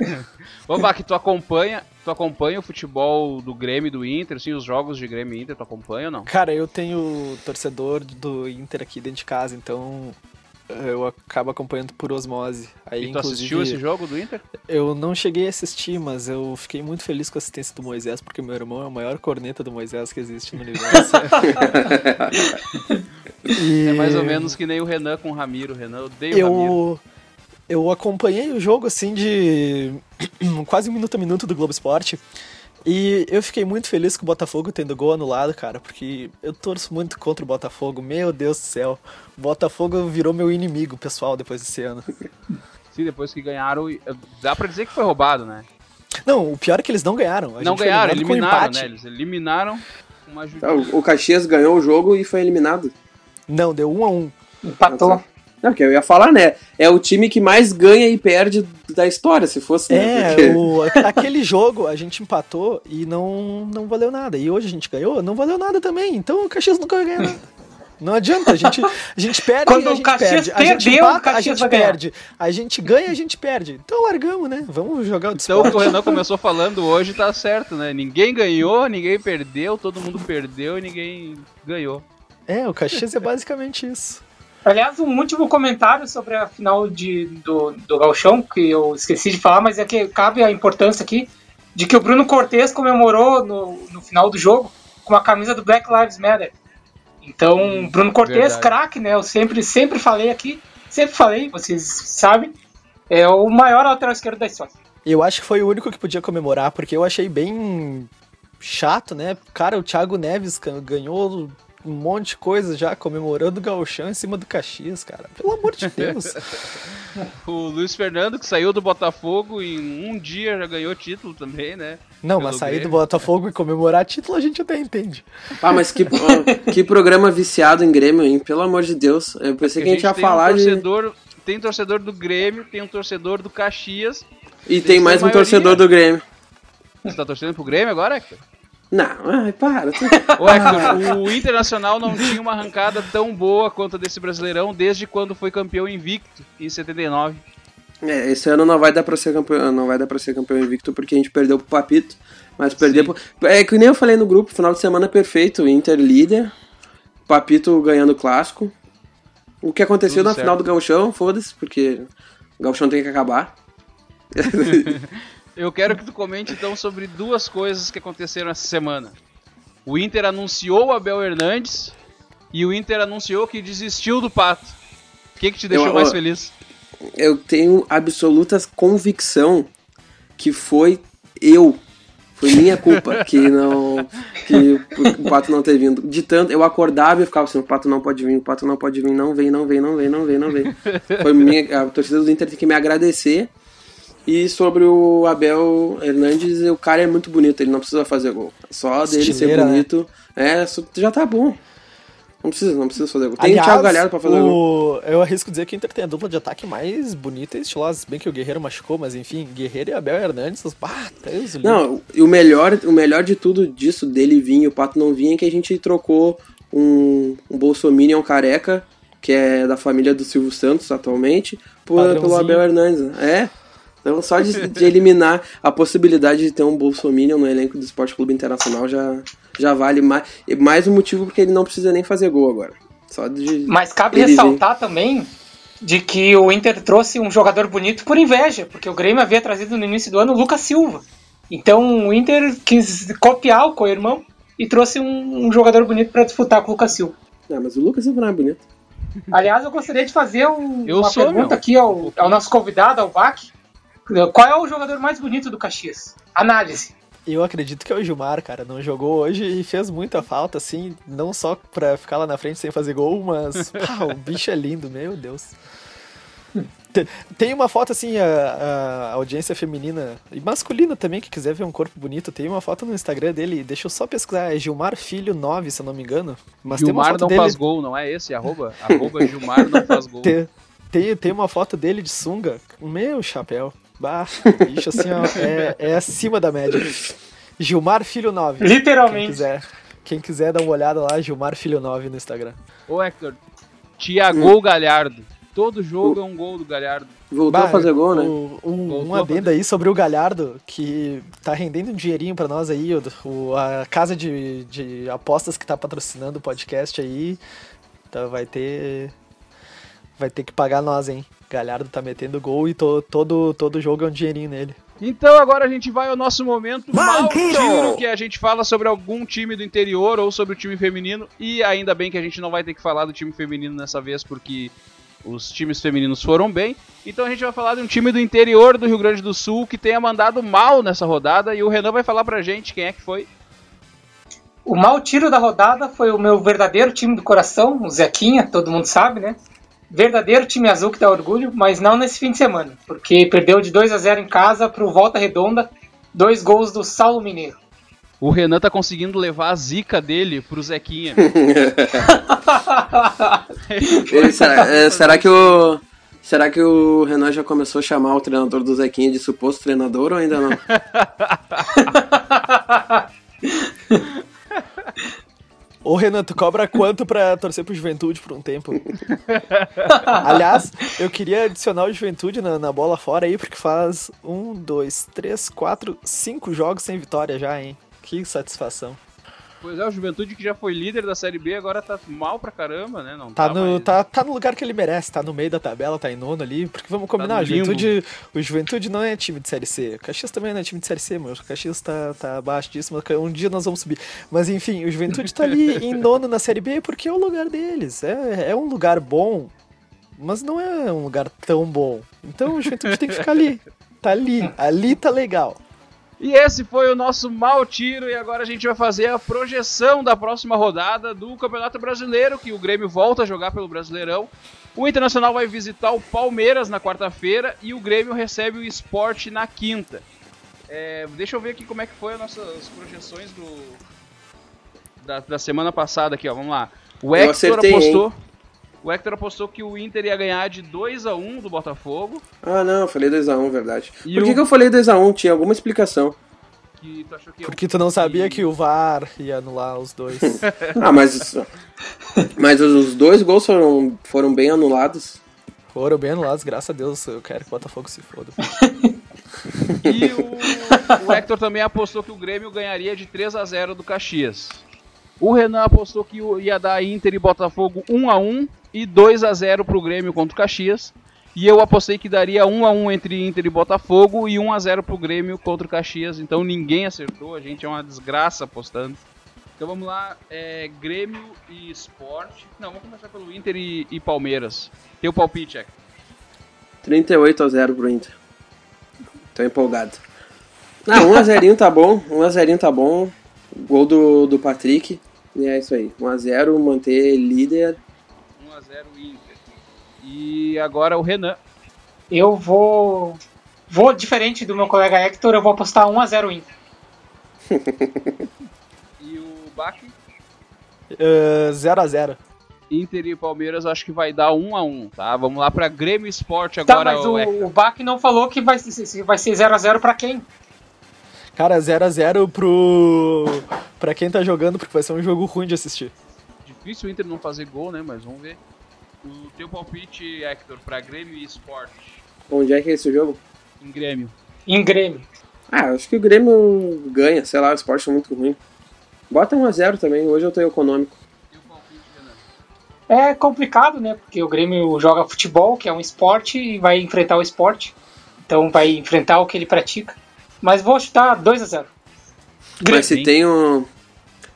Ô, Bach, tu acompanha, tu acompanha o futebol do Grêmio e do Inter, assim, os jogos de Grêmio e Inter, tu acompanha ou não? Cara, eu tenho torcedor do Inter aqui dentro de casa, então eu acabo acompanhando por osmose. Aí, e tu assistiu esse jogo do Inter? Eu não cheguei a assistir, mas eu fiquei muito feliz com a assistência do Moisés, porque meu irmão é o maior corneta do Moisés que existe no universo. <laughs> e... É mais ou menos que nem o Renan com o Ramiro. O Renan odeia eu... o Ramiro. Eu acompanhei o jogo assim de <clears throat> quase um minuto a minuto do Globo Esporte. E eu fiquei muito feliz com o Botafogo tendo gol anulado, cara, porque eu torço muito contra o Botafogo. Meu Deus do céu. O Botafogo virou meu inimigo pessoal depois desse ano. <laughs> Sim, depois que ganharam. Dá pra dizer que foi roubado, né? Não, o pior é que eles não ganharam. A não ganharam, eliminaram, né? Eles eliminaram uma O Caxias ganhou o jogo e foi eliminado. Não, deu um a um. Empatou. Não, que eu ia falar, né? É o time que mais ganha e perde da história, se fosse. Né? É, Porque... o, aquele jogo a gente empatou e não, não valeu nada. E hoje a gente ganhou, não valeu nada também. Então o Caxias nunca vai ganhar nada. Não adianta, a gente, a gente perde Quando a o gente Caxias perde. A gente perdeu, o empata, a gente perde. A gente ganha, a gente perde. Então largamos, né? Vamos jogar o Então o esporte. que o Renan começou falando hoje tá certo, né? Ninguém ganhou, ninguém perdeu, todo mundo perdeu e ninguém ganhou. É, o Caxias é basicamente isso. Aliás, um último comentário sobre a final de, do, do Galchão, que eu esqueci de falar, mas é que cabe a importância aqui, de que o Bruno Cortes comemorou no, no final do jogo com a camisa do Black Lives Matter. Então, Bruno Cortes, craque, né? Eu sempre, sempre falei aqui, sempre falei, vocês sabem, é o maior lateral esquerdo da história. Eu acho que foi o único que podia comemorar, porque eu achei bem chato, né? Cara, o Thiago Neves ganhou um monte de coisa já comemorando o gauchão em cima do Caxias, cara. Pelo amor de Deus. <laughs> O Luiz Fernando, que saiu do Botafogo em um dia já ganhou título também, né? Não, Pelo mas sair do Grêmio. Botafogo e comemorar título a gente até entende. Ah, mas que, <laughs> que programa viciado em Grêmio, hein? Pelo amor de Deus. Eu pensei que a gente ia tem falar um de. torcedor, Tem um torcedor do Grêmio, tem um torcedor do Caxias. E tem mais um torcedor do Grêmio. Você tá torcendo pro Grêmio agora, Hector? Não, ai, para. Ô, Hector, o Internacional não tinha uma arrancada tão boa quanto a desse Brasileirão desde quando foi campeão invicto, em 79. É, esse ano não vai dar pra ser campeão, não vai dar para ser campeão invicto porque a gente perdeu pro Papito, mas perder Sim. pro... é que nem eu falei no grupo, final de semana perfeito, Inter líder, Papito ganhando o clássico. O que aconteceu Tudo na certo. final do Gauchão, foda-se, porque o Gauchão tem que acabar. <laughs> Eu quero que tu comente então sobre duas coisas que aconteceram essa semana. O Inter anunciou o Abel Hernandes e o Inter anunciou que desistiu do Pato. O que, que te deixou Eu- mais feliz? eu tenho absoluta convicção que foi eu. Foi minha culpa que não. que o Pato não ter vindo. De tanto, eu acordava e ficava assim, o Pato não pode vir, o Pato não pode vir, não vem, não vem, não vem, não vem, não vem. Foi minha. A torcida do Inter tem que me agradecer. E sobre o Abel Hernandes, o cara é muito bonito, ele não precisa fazer gol. Só dele ser Estileira, né? bonito. É, só- já tá bom. Não precisa, não precisa fazer gol. Tem Aliás, o Thiago Galhardo pra fazer gol. o... Eu arrisco dizer que o Inter tem a dupla de ataque mais bonita e estilosa. Se bem que o Guerreiro machucou, mas enfim, Guerreiro e Abel Hernandes, bah, Deus o livre. Não, e o melhor, o melhor de tudo disso, dele vir e o Pato não vir, é que a gente trocou um, um Bolsominion careca, que é da família do Silvio Santos atualmente, por, pelo. Abel Hernandes. É. Então só de, de eliminar a possibilidade de ter um Bolsominion no elenco do Esporte Clube Internacional já, já vale mais, e mais um motivo porque ele não precisa nem fazer gol agora. Só de. Mas cabe ressaltar também de que o Inter trouxe um jogador bonito por inveja, porque o Grêmio havia trazido no início do ano o Lucas Silva. Então o Inter quis copiar o co-irmão e trouxe um, um jogador bonito para disputar com o Lucas Silva. vem. Não, mas o Lucas não é bonito. Aliás, eu gostaria de fazer um- Eu uma sou, pergunta meu. aqui ao, ao nosso convidado, ao Vac. Qual é o jogador mais bonito do Caxias? Análise. Eu acredito que é o Gilmar, cara. Não jogou hoje e fez muita falta, assim. Não só pra ficar lá na frente sem fazer gol, mas. <laughs> pá, o bicho é lindo, meu Deus. Te- Tem uma foto assim, a, a audiência feminina e masculina também, que quiser ver um corpo bonito, tem uma foto no Instagram dele, deixa eu só pesquisar, é Gilmar Filho 9, se eu não me engano. Mas Gilmar não dele, faz gol, não é esse? Arroba, arroba Gilmar não faz gol. Tem, tem, tem uma foto dele de sunga. Meu chapéu. Bah, o bicho assim, ó, é, é acima da média. Gilmar Filho 9. Quem Literalmente. quiser, quem quiser dar uma olhada lá, Gilmar Filho 9 no Instagram. Ô Hector, Thiago Galhardo. Todo jogo é um gol do Galhardo. Voltou a Bah, fazer gol, né? o- Um, um a adendo fazer. aí sobre o Galhardo, que tá rendendo um dinheirinho pra nós aí, o, o- a casa de, de apostas que tá patrocinando o podcast aí, tá, vai ter vai ter que pagar nós, hein? Galhardo tá metendo gol e to- todo, todo jogo é um dinheirinho nele. Então agora a gente vai ao nosso momento mal tiro, que a gente fala sobre algum time do interior ou sobre o time feminino. E ainda bem que a gente não vai ter que falar do time feminino nessa vez, porque os times femininos foram bem. Então a gente vai falar de um time do interior do Rio Grande do Sul que tenha mandado mal nessa rodada. E o Renan vai falar pra gente quem é que foi. O mau tiro da rodada foi o meu verdadeiro time do coração, o Zequinha, todo mundo sabe, né? Verdadeiro time azul que dá orgulho, mas não nesse fim de semana, porque perdeu de 2 a 0 em casa pro Volta Redonda, dois gols do Saulo Mineiro. O Renan tá conseguindo levar a zica dele pro Zequinha. <laughs> Será, é, será que o. Será que o Renan já começou a chamar o treinador do Zequinha de suposto treinador ou ainda não? <laughs> Ô Renan, tu cobra quanto pra torcer pro Juventude por um tempo? <laughs> Aliás, eu queria adicionar o Juventude na, na, bola fora aí, porque faz um, dois, três, quatro, cinco jogos sem vitória já, hein? Que satisfação. Pois é, o Juventude que já foi líder da Série B, agora tá mal pra caramba, né? Não tá, tá, no, mais... tá, tá no lugar que ele merece, tá no meio da tabela, tá em nono ali, porque vamos tá combinar, tá o, Juventude, o Juventude não é time de Série C, o Caxias também não é time de Série C, mas o Caxias tá, tá abaixo disso, mas um dia nós vamos subir. Mas enfim, o Juventude tá ali <laughs> em nono na Série B porque é o lugar deles, é, é um lugar bom, mas não é um lugar tão bom. Então o Juventude tem que ficar ali, tá ali, ali tá legal. E esse foi o nosso mal tiro e agora a gente vai fazer a projeção da próxima rodada do Campeonato Brasileiro, que o Grêmio volta a jogar pelo Brasileirão. O Internacional vai visitar o Palmeiras na quarta-feira e o Grêmio recebe o Esporte na quinta. É, deixa eu ver aqui como é que foi as nossas projeções do da, da semana passada aqui, ó. Vamos lá. O Hector apostou. Hein? O Hector apostou que o Inter ia ganhar de 2 a 1 do Botafogo. Ah, não, eu falei 2 a 1 verdade. E Por que, o... que eu falei 2 a 1 Tinha alguma explicação. Que tu que Porque tu não sabia que o VAR ia anular os dois. <laughs> ah, mas. Mas os dois gols foram, foram bem anulados. Foram bem anulados, graças a Deus. Eu quero que o Botafogo se foda. <laughs> e o, o Hector também apostou que o Grêmio ganharia de 3 a 0 do Caxias. O Renan apostou que ia dar Inter e Botafogo 1 a 1 e 2 a 0 para o Grêmio contra o Caxias. E eu apostei que daria 1 a 1 entre Inter e Botafogo e 1 a 0 para o Grêmio contra o Caxias. Então ninguém acertou, a gente é uma desgraça apostando. Então vamos lá, é, Grêmio e Sport. Não, vamos começar pelo Inter e, e Palmeiras. Teu palpite, é? 38 a 0 pro Inter. Tô empolgado. Ah, 1 a 0 tá bom, 1 a 0 tá bom. Gol do, do Patrick. E é isso aí. 1 a 0 manter líder 0 Inter. E agora o Renan. Eu vou. Vou diferente do meu colega Hector, eu vou apostar 1x0 <laughs> Inter. e o Bach? 0x0. Uh, Inter e Palmeiras acho que vai dar 1 a 1 tá? Vamos lá para Grêmio Esporte tá, agora. Tá, mas o, o Bach não falou que vai, vai ser 0 x 0 para quem? Cara, 0 x 0 pro para quem tá jogando, porque vai ser um jogo ruim de assistir. Difícil o Inter não fazer gol, né? Mas vamos ver. O teu palpite, Hector, pra Grêmio e Sport? Onde é que é esse jogo? Em Grêmio. Em Grêmio. Ah, acho que o Grêmio ganha, sei lá, o Sport é muito ruim. Bota 1x0 também, hoje eu tô econômico. E o palpite, Renan? É complicado, né? Porque o Grêmio joga futebol, que é um esporte, e vai enfrentar o esporte. Então vai enfrentar o que ele pratica. Mas vou chutar 2x0. Mas se tem um,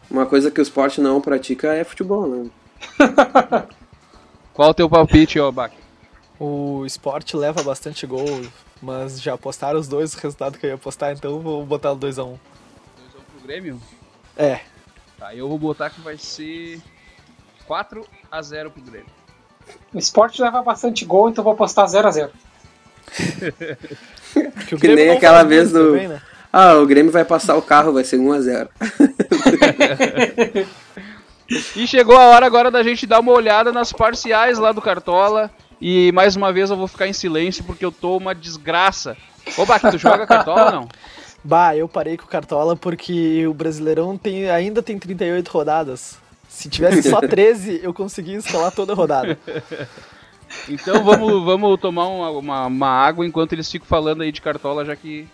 uma coisa que o esporte não pratica é futebol, né? <laughs> Qual o teu palpite, ô Bach? O esporte leva bastante gol, mas já apostaram os dois o resultado que eu ia apostar, então vou botar o 2x1. 2x1 um. pro Grêmio? É. Tá, eu vou botar que vai ser 4x0 pro Grêmio. O esporte leva bastante gol, então vou apostar 0x0. <laughs> que, que nem aquela vez do. Também, né? Ah, o Grêmio vai passar o carro, vai ser 1x0. <laughs> E chegou a hora agora da gente dar uma olhada nas parciais lá do Cartola. E mais uma vez eu vou ficar em silêncio porque eu tô uma desgraça. Ô, Bac, tu joga Cartola ou não? <laughs> Bah, eu parei com o Cartola porque o Brasileirão tem, ainda tem 38 rodadas. Se tivesse só <laughs> 13, eu conseguia escalar toda a rodada. Então vamos, vamos tomar uma, uma, uma, água enquanto eles ficam falando aí de Cartola, já que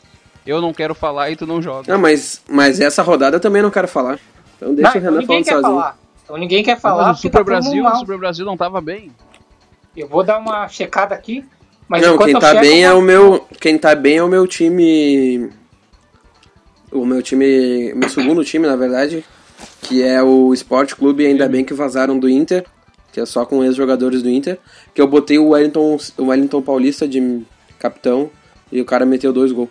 eu não quero falar e tu não joga. Não, mas, mas essa rodada eu também não quero falar. Então deixa não, o Renan falando sozinho. Falar. Então ninguém quer falar. Mas o Super tá Brasil, o Super Brasil não tava bem. Eu vou dar uma checada aqui. Mas não, quem tá bem é o meu. Quem tá bem é o meu time. O meu time. Meu segundo time, na verdade. Que é o Sport Clube, ainda bem que vazaram do Inter. Que é só com ex-jogadores do Inter. Que eu botei o Wellington, o Wellington Paulista de capitão. E o cara meteu dois gols.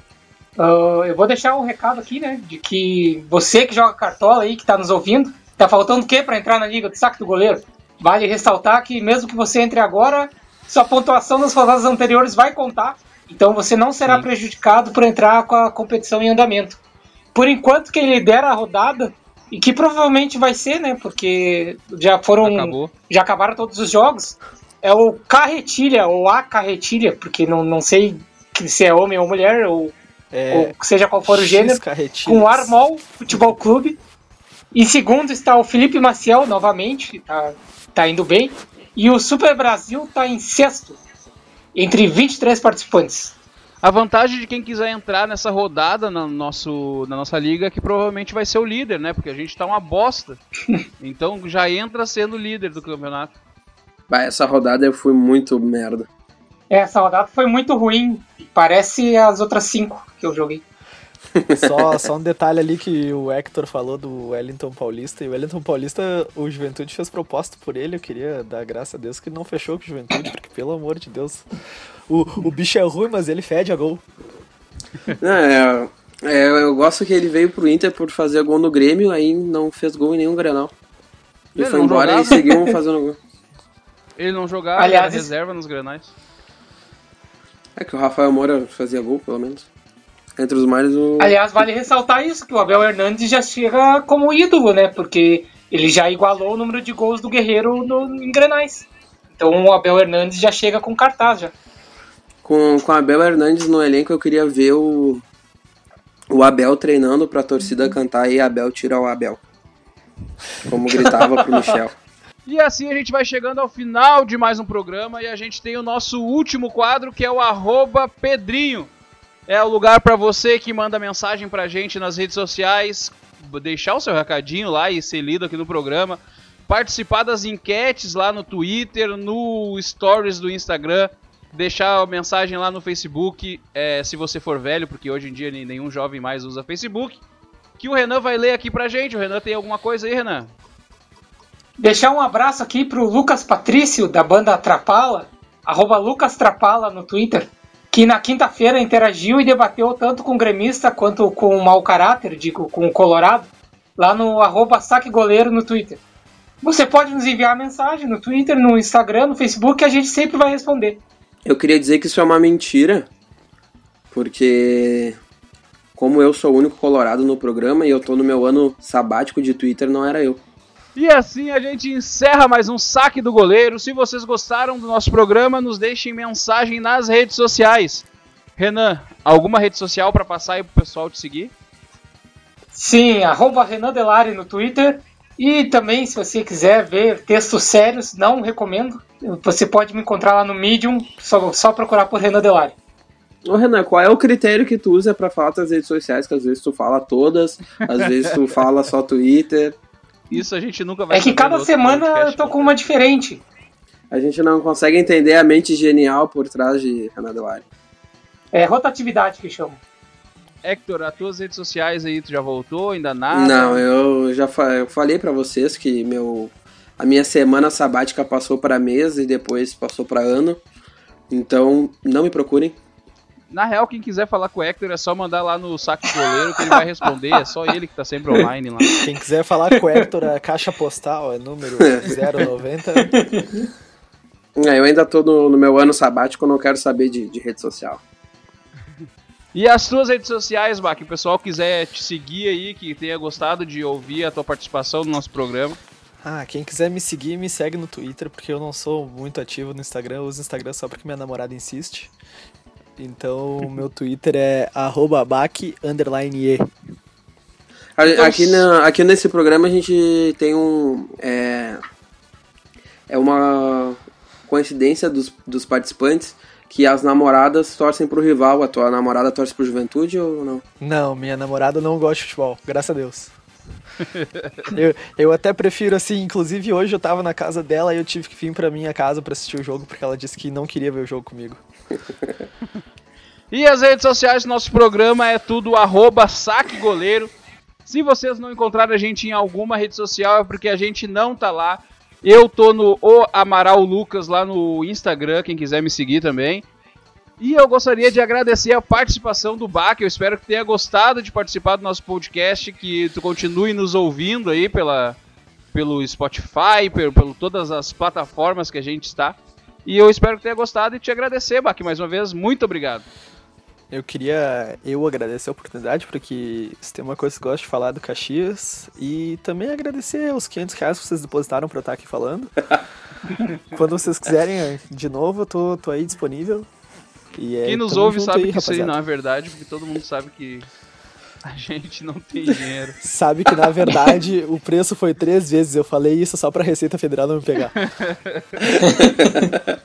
Uh, eu vou deixar um recado aqui, né? De que você que joga cartola aí, que tá nos ouvindo, tá faltando o quê para entrar na liga do saque do goleiro? Vale ressaltar que mesmo que você entre agora, sua pontuação nas rodadas anteriores vai contar. Então você não será Sim. prejudicado por entrar com a competição em andamento. Por enquanto que ele lidera a rodada, e que provavelmente vai ser, né? Porque já foram. Acabou. Já acabaram todos os jogos. É o Carretilha, ou a Carretilha, porque não, não sei se é homem ou mulher, ou é, ou seja qual for o gênero, com o Armol Futebol Clube. Em segundo está o Felipe Maciel, novamente, tá, tá indo bem. E o Super Brasil está em sexto, entre 23 participantes. A vantagem de quem quiser entrar nessa rodada no nosso, na nossa liga é que provavelmente vai ser o líder, né? Porque a gente tá uma bosta. <laughs> Então já entra sendo líder do campeonato. Bah, essa rodada eu fui muito merda. Essa rodada foi muito ruim. Parece as outras cinco que eu joguei. Só, só um detalhe ali que o Hector falou do Wellington Paulista. E o Wellington Paulista, o Juventude fez proposta por ele. Eu queria dar graças a Deus que não fechou com o Juventude, porque pelo amor de Deus. O, o bicho é ruim, mas ele fede a gol. Não, é, é, eu gosto que ele veio pro Inter por fazer gol no Grêmio, aí não fez gol em nenhum Grenal. Ele, Ele foi não embora jogava? e seguiu fazendo gol. Ele não jogava, Aliás, reserva nos granais. É que o Rafael Moura fazia gol, pelo menos. Entre os mares, o. Aliás, vale ressaltar isso, que o Abel Hernandes já chega como ídolo, né? Porque ele já igualou o número de gols do Guerreiro no, em Grenais. Então o Abel Hernandes já chega com cartaz já. Com, com Abel Hernandes no elenco, eu queria ver o. O Abel treinando pra torcida cantar e Abel tira o Abel. Como gritava pro Michel. E assim a gente vai chegando ao final de mais um programa e a gente tem o nosso último quadro que é o arroba Pedrinho. É o lugar para você que manda mensagem pra gente nas redes sociais, deixar o seu recadinho lá e ser lido aqui no programa, participar das enquetes lá no Twitter, no Stories do Instagram, deixar a mensagem lá no Facebook, é, se você for velho, porque hoje em dia nenhum jovem mais usa Facebook, que o Renan vai ler aqui pra gente. O Renan tem alguma coisa aí, Renan? Deixar um abraço aqui pro Lucas Patrício, da banda Trapala, arroba Lucas Trapala no Twitter, que na quinta-feira interagiu e debateu tanto com o gremista quanto com o mau caráter, digo, com o Colorado, lá no arroba Saque Goleiro no Twitter. Você pode nos enviar mensagem no Twitter, no Instagram, no Facebook, que a gente sempre vai responder. Eu queria dizer que isso é uma mentira, porque como eu sou o único colorado no programa e eu tô no meu ano sabático de Twitter, não era eu. E assim a gente encerra mais um saque do goleiro. Se vocês gostaram do nosso programa, nos deixem mensagem nas redes sociais. Renan, alguma rede social para passar aí pro pessoal te seguir? Sim, arroba Renan Delari no Twitter. E também, se você quiser ver textos sérios, não recomendo. Você pode me encontrar lá no Medium, só, só procurar por Renan Delari. Ô Renan, qual é o critério que tu usa pra falar das redes sociais? Que às vezes tu fala todas, às vezes tu fala só Twitter. Isso a gente nunca vai É que cada semana podcast. eu tô com uma diferente. A gente não consegue entender a mente genial por trás de Renan Delari. É rotatividade que chama. Hector, as tuas redes sociais aí, tu já voltou? Ainda nada? Não, eu já fa- eu falei pra vocês que meu a minha semana sabática passou pra mês e depois passou pra ano. Então, não me procurem. Na real, quem quiser falar com o Hector é só mandar lá no saco do goleiro que ele vai responder. É só ele que tá sempre online lá. Quem quiser falar com o Hector, a caixa postal é número 090. É, eu ainda tô no, no meu ano sabático, não quero saber de, de rede social. E as tuas redes sociais, que o pessoal quiser te seguir aí, que tenha gostado de ouvir a tua participação no nosso programa. Ah, quem quiser me seguir, me segue no Twitter, porque eu não sou muito ativo no Instagram. Eu uso o Instagram só porque minha namorada insiste. Então, o meu Twitter é e. A- Então, aqui, na- aqui nesse programa a gente tem um. É, é uma coincidência dos, dos participantes que as namoradas torcem pro rival. A tua namorada torce pro juventude ou não? Não, minha namorada não gosta de futebol, graças a Deus. <laughs> eu, eu até prefiro assim, inclusive hoje eu tava na casa dela e eu tive que vir pra minha casa pra assistir o jogo, porque ela disse que não queria ver o jogo comigo. <laughs> E as redes sociais do nosso programa é tudo arroba saque goleiro. Se vocês não encontrarem a gente em alguma rede social é porque a gente não tá lá. Eu tô no O Amaral Lucas lá no Instagram, quem quiser me seguir também. E eu gostaria de agradecer a participação do Bach. Eu espero que tenha gostado de participar do nosso podcast, que tu continue nos ouvindo aí pela, pelo Spotify, pelo, pelo todas as plataformas que a gente está. E eu espero que tenha gostado e te agradecer, Bach, mais uma vez. Muito obrigado. Eu queria eu agradecer a oportunidade, porque se tem uma coisa que eu gosto de falar do Caxias, e também agradecer os 500 reais que vocês depositaram pra eu estar aqui falando. <laughs> Quando vocês quiserem de novo, eu tô, tô aí disponível. E é, Quem nos ouve sabe aí, que isso aí rapaziada. não é verdade, porque todo mundo sabe que A gente não tem dinheiro. <laughs> Sabe que na verdade o preço foi três vezes. Eu falei isso só pra Receita Federal não me pegar. <laughs>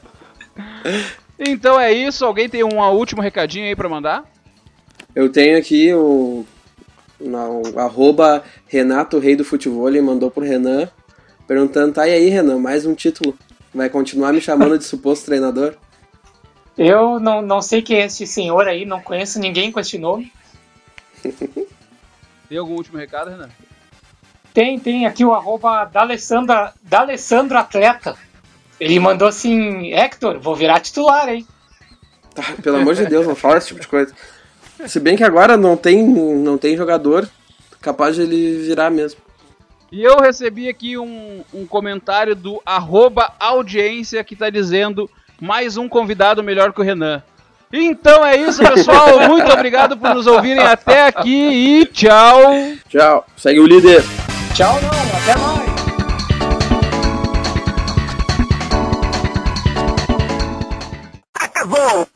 então é isso. Alguém tem um último recadinho aí pra mandar? Eu tenho aqui o, o arroba Renato Rei do Futebol, ele mandou pro Renan, perguntando, tá e aí Renan, mais um título? Vai continuar me chamando de suposto treinador? Eu não, não sei quem é esse senhor aí, não conheço ninguém com esse nome. <laughs> Tem algum último recado, Renan? Tem, tem aqui o arroba D'Alessandro Atleta. Ele mandou assim, Hector, vou virar titular, hein? Tá, pelo amor de Deus, não fala esse tipo de coisa. Se bem que agora não tem, não tem jogador capaz de ele virar mesmo. E eu recebi aqui um, um comentário do arroba audiência que tá dizendo mais um convidado melhor que o Renan. Então é isso, pessoal. <laughs> Muito obrigado por nos ouvirem até aqui e tchau. Tchau. Segue o líder. Tchau, não. Até mais. Acabou.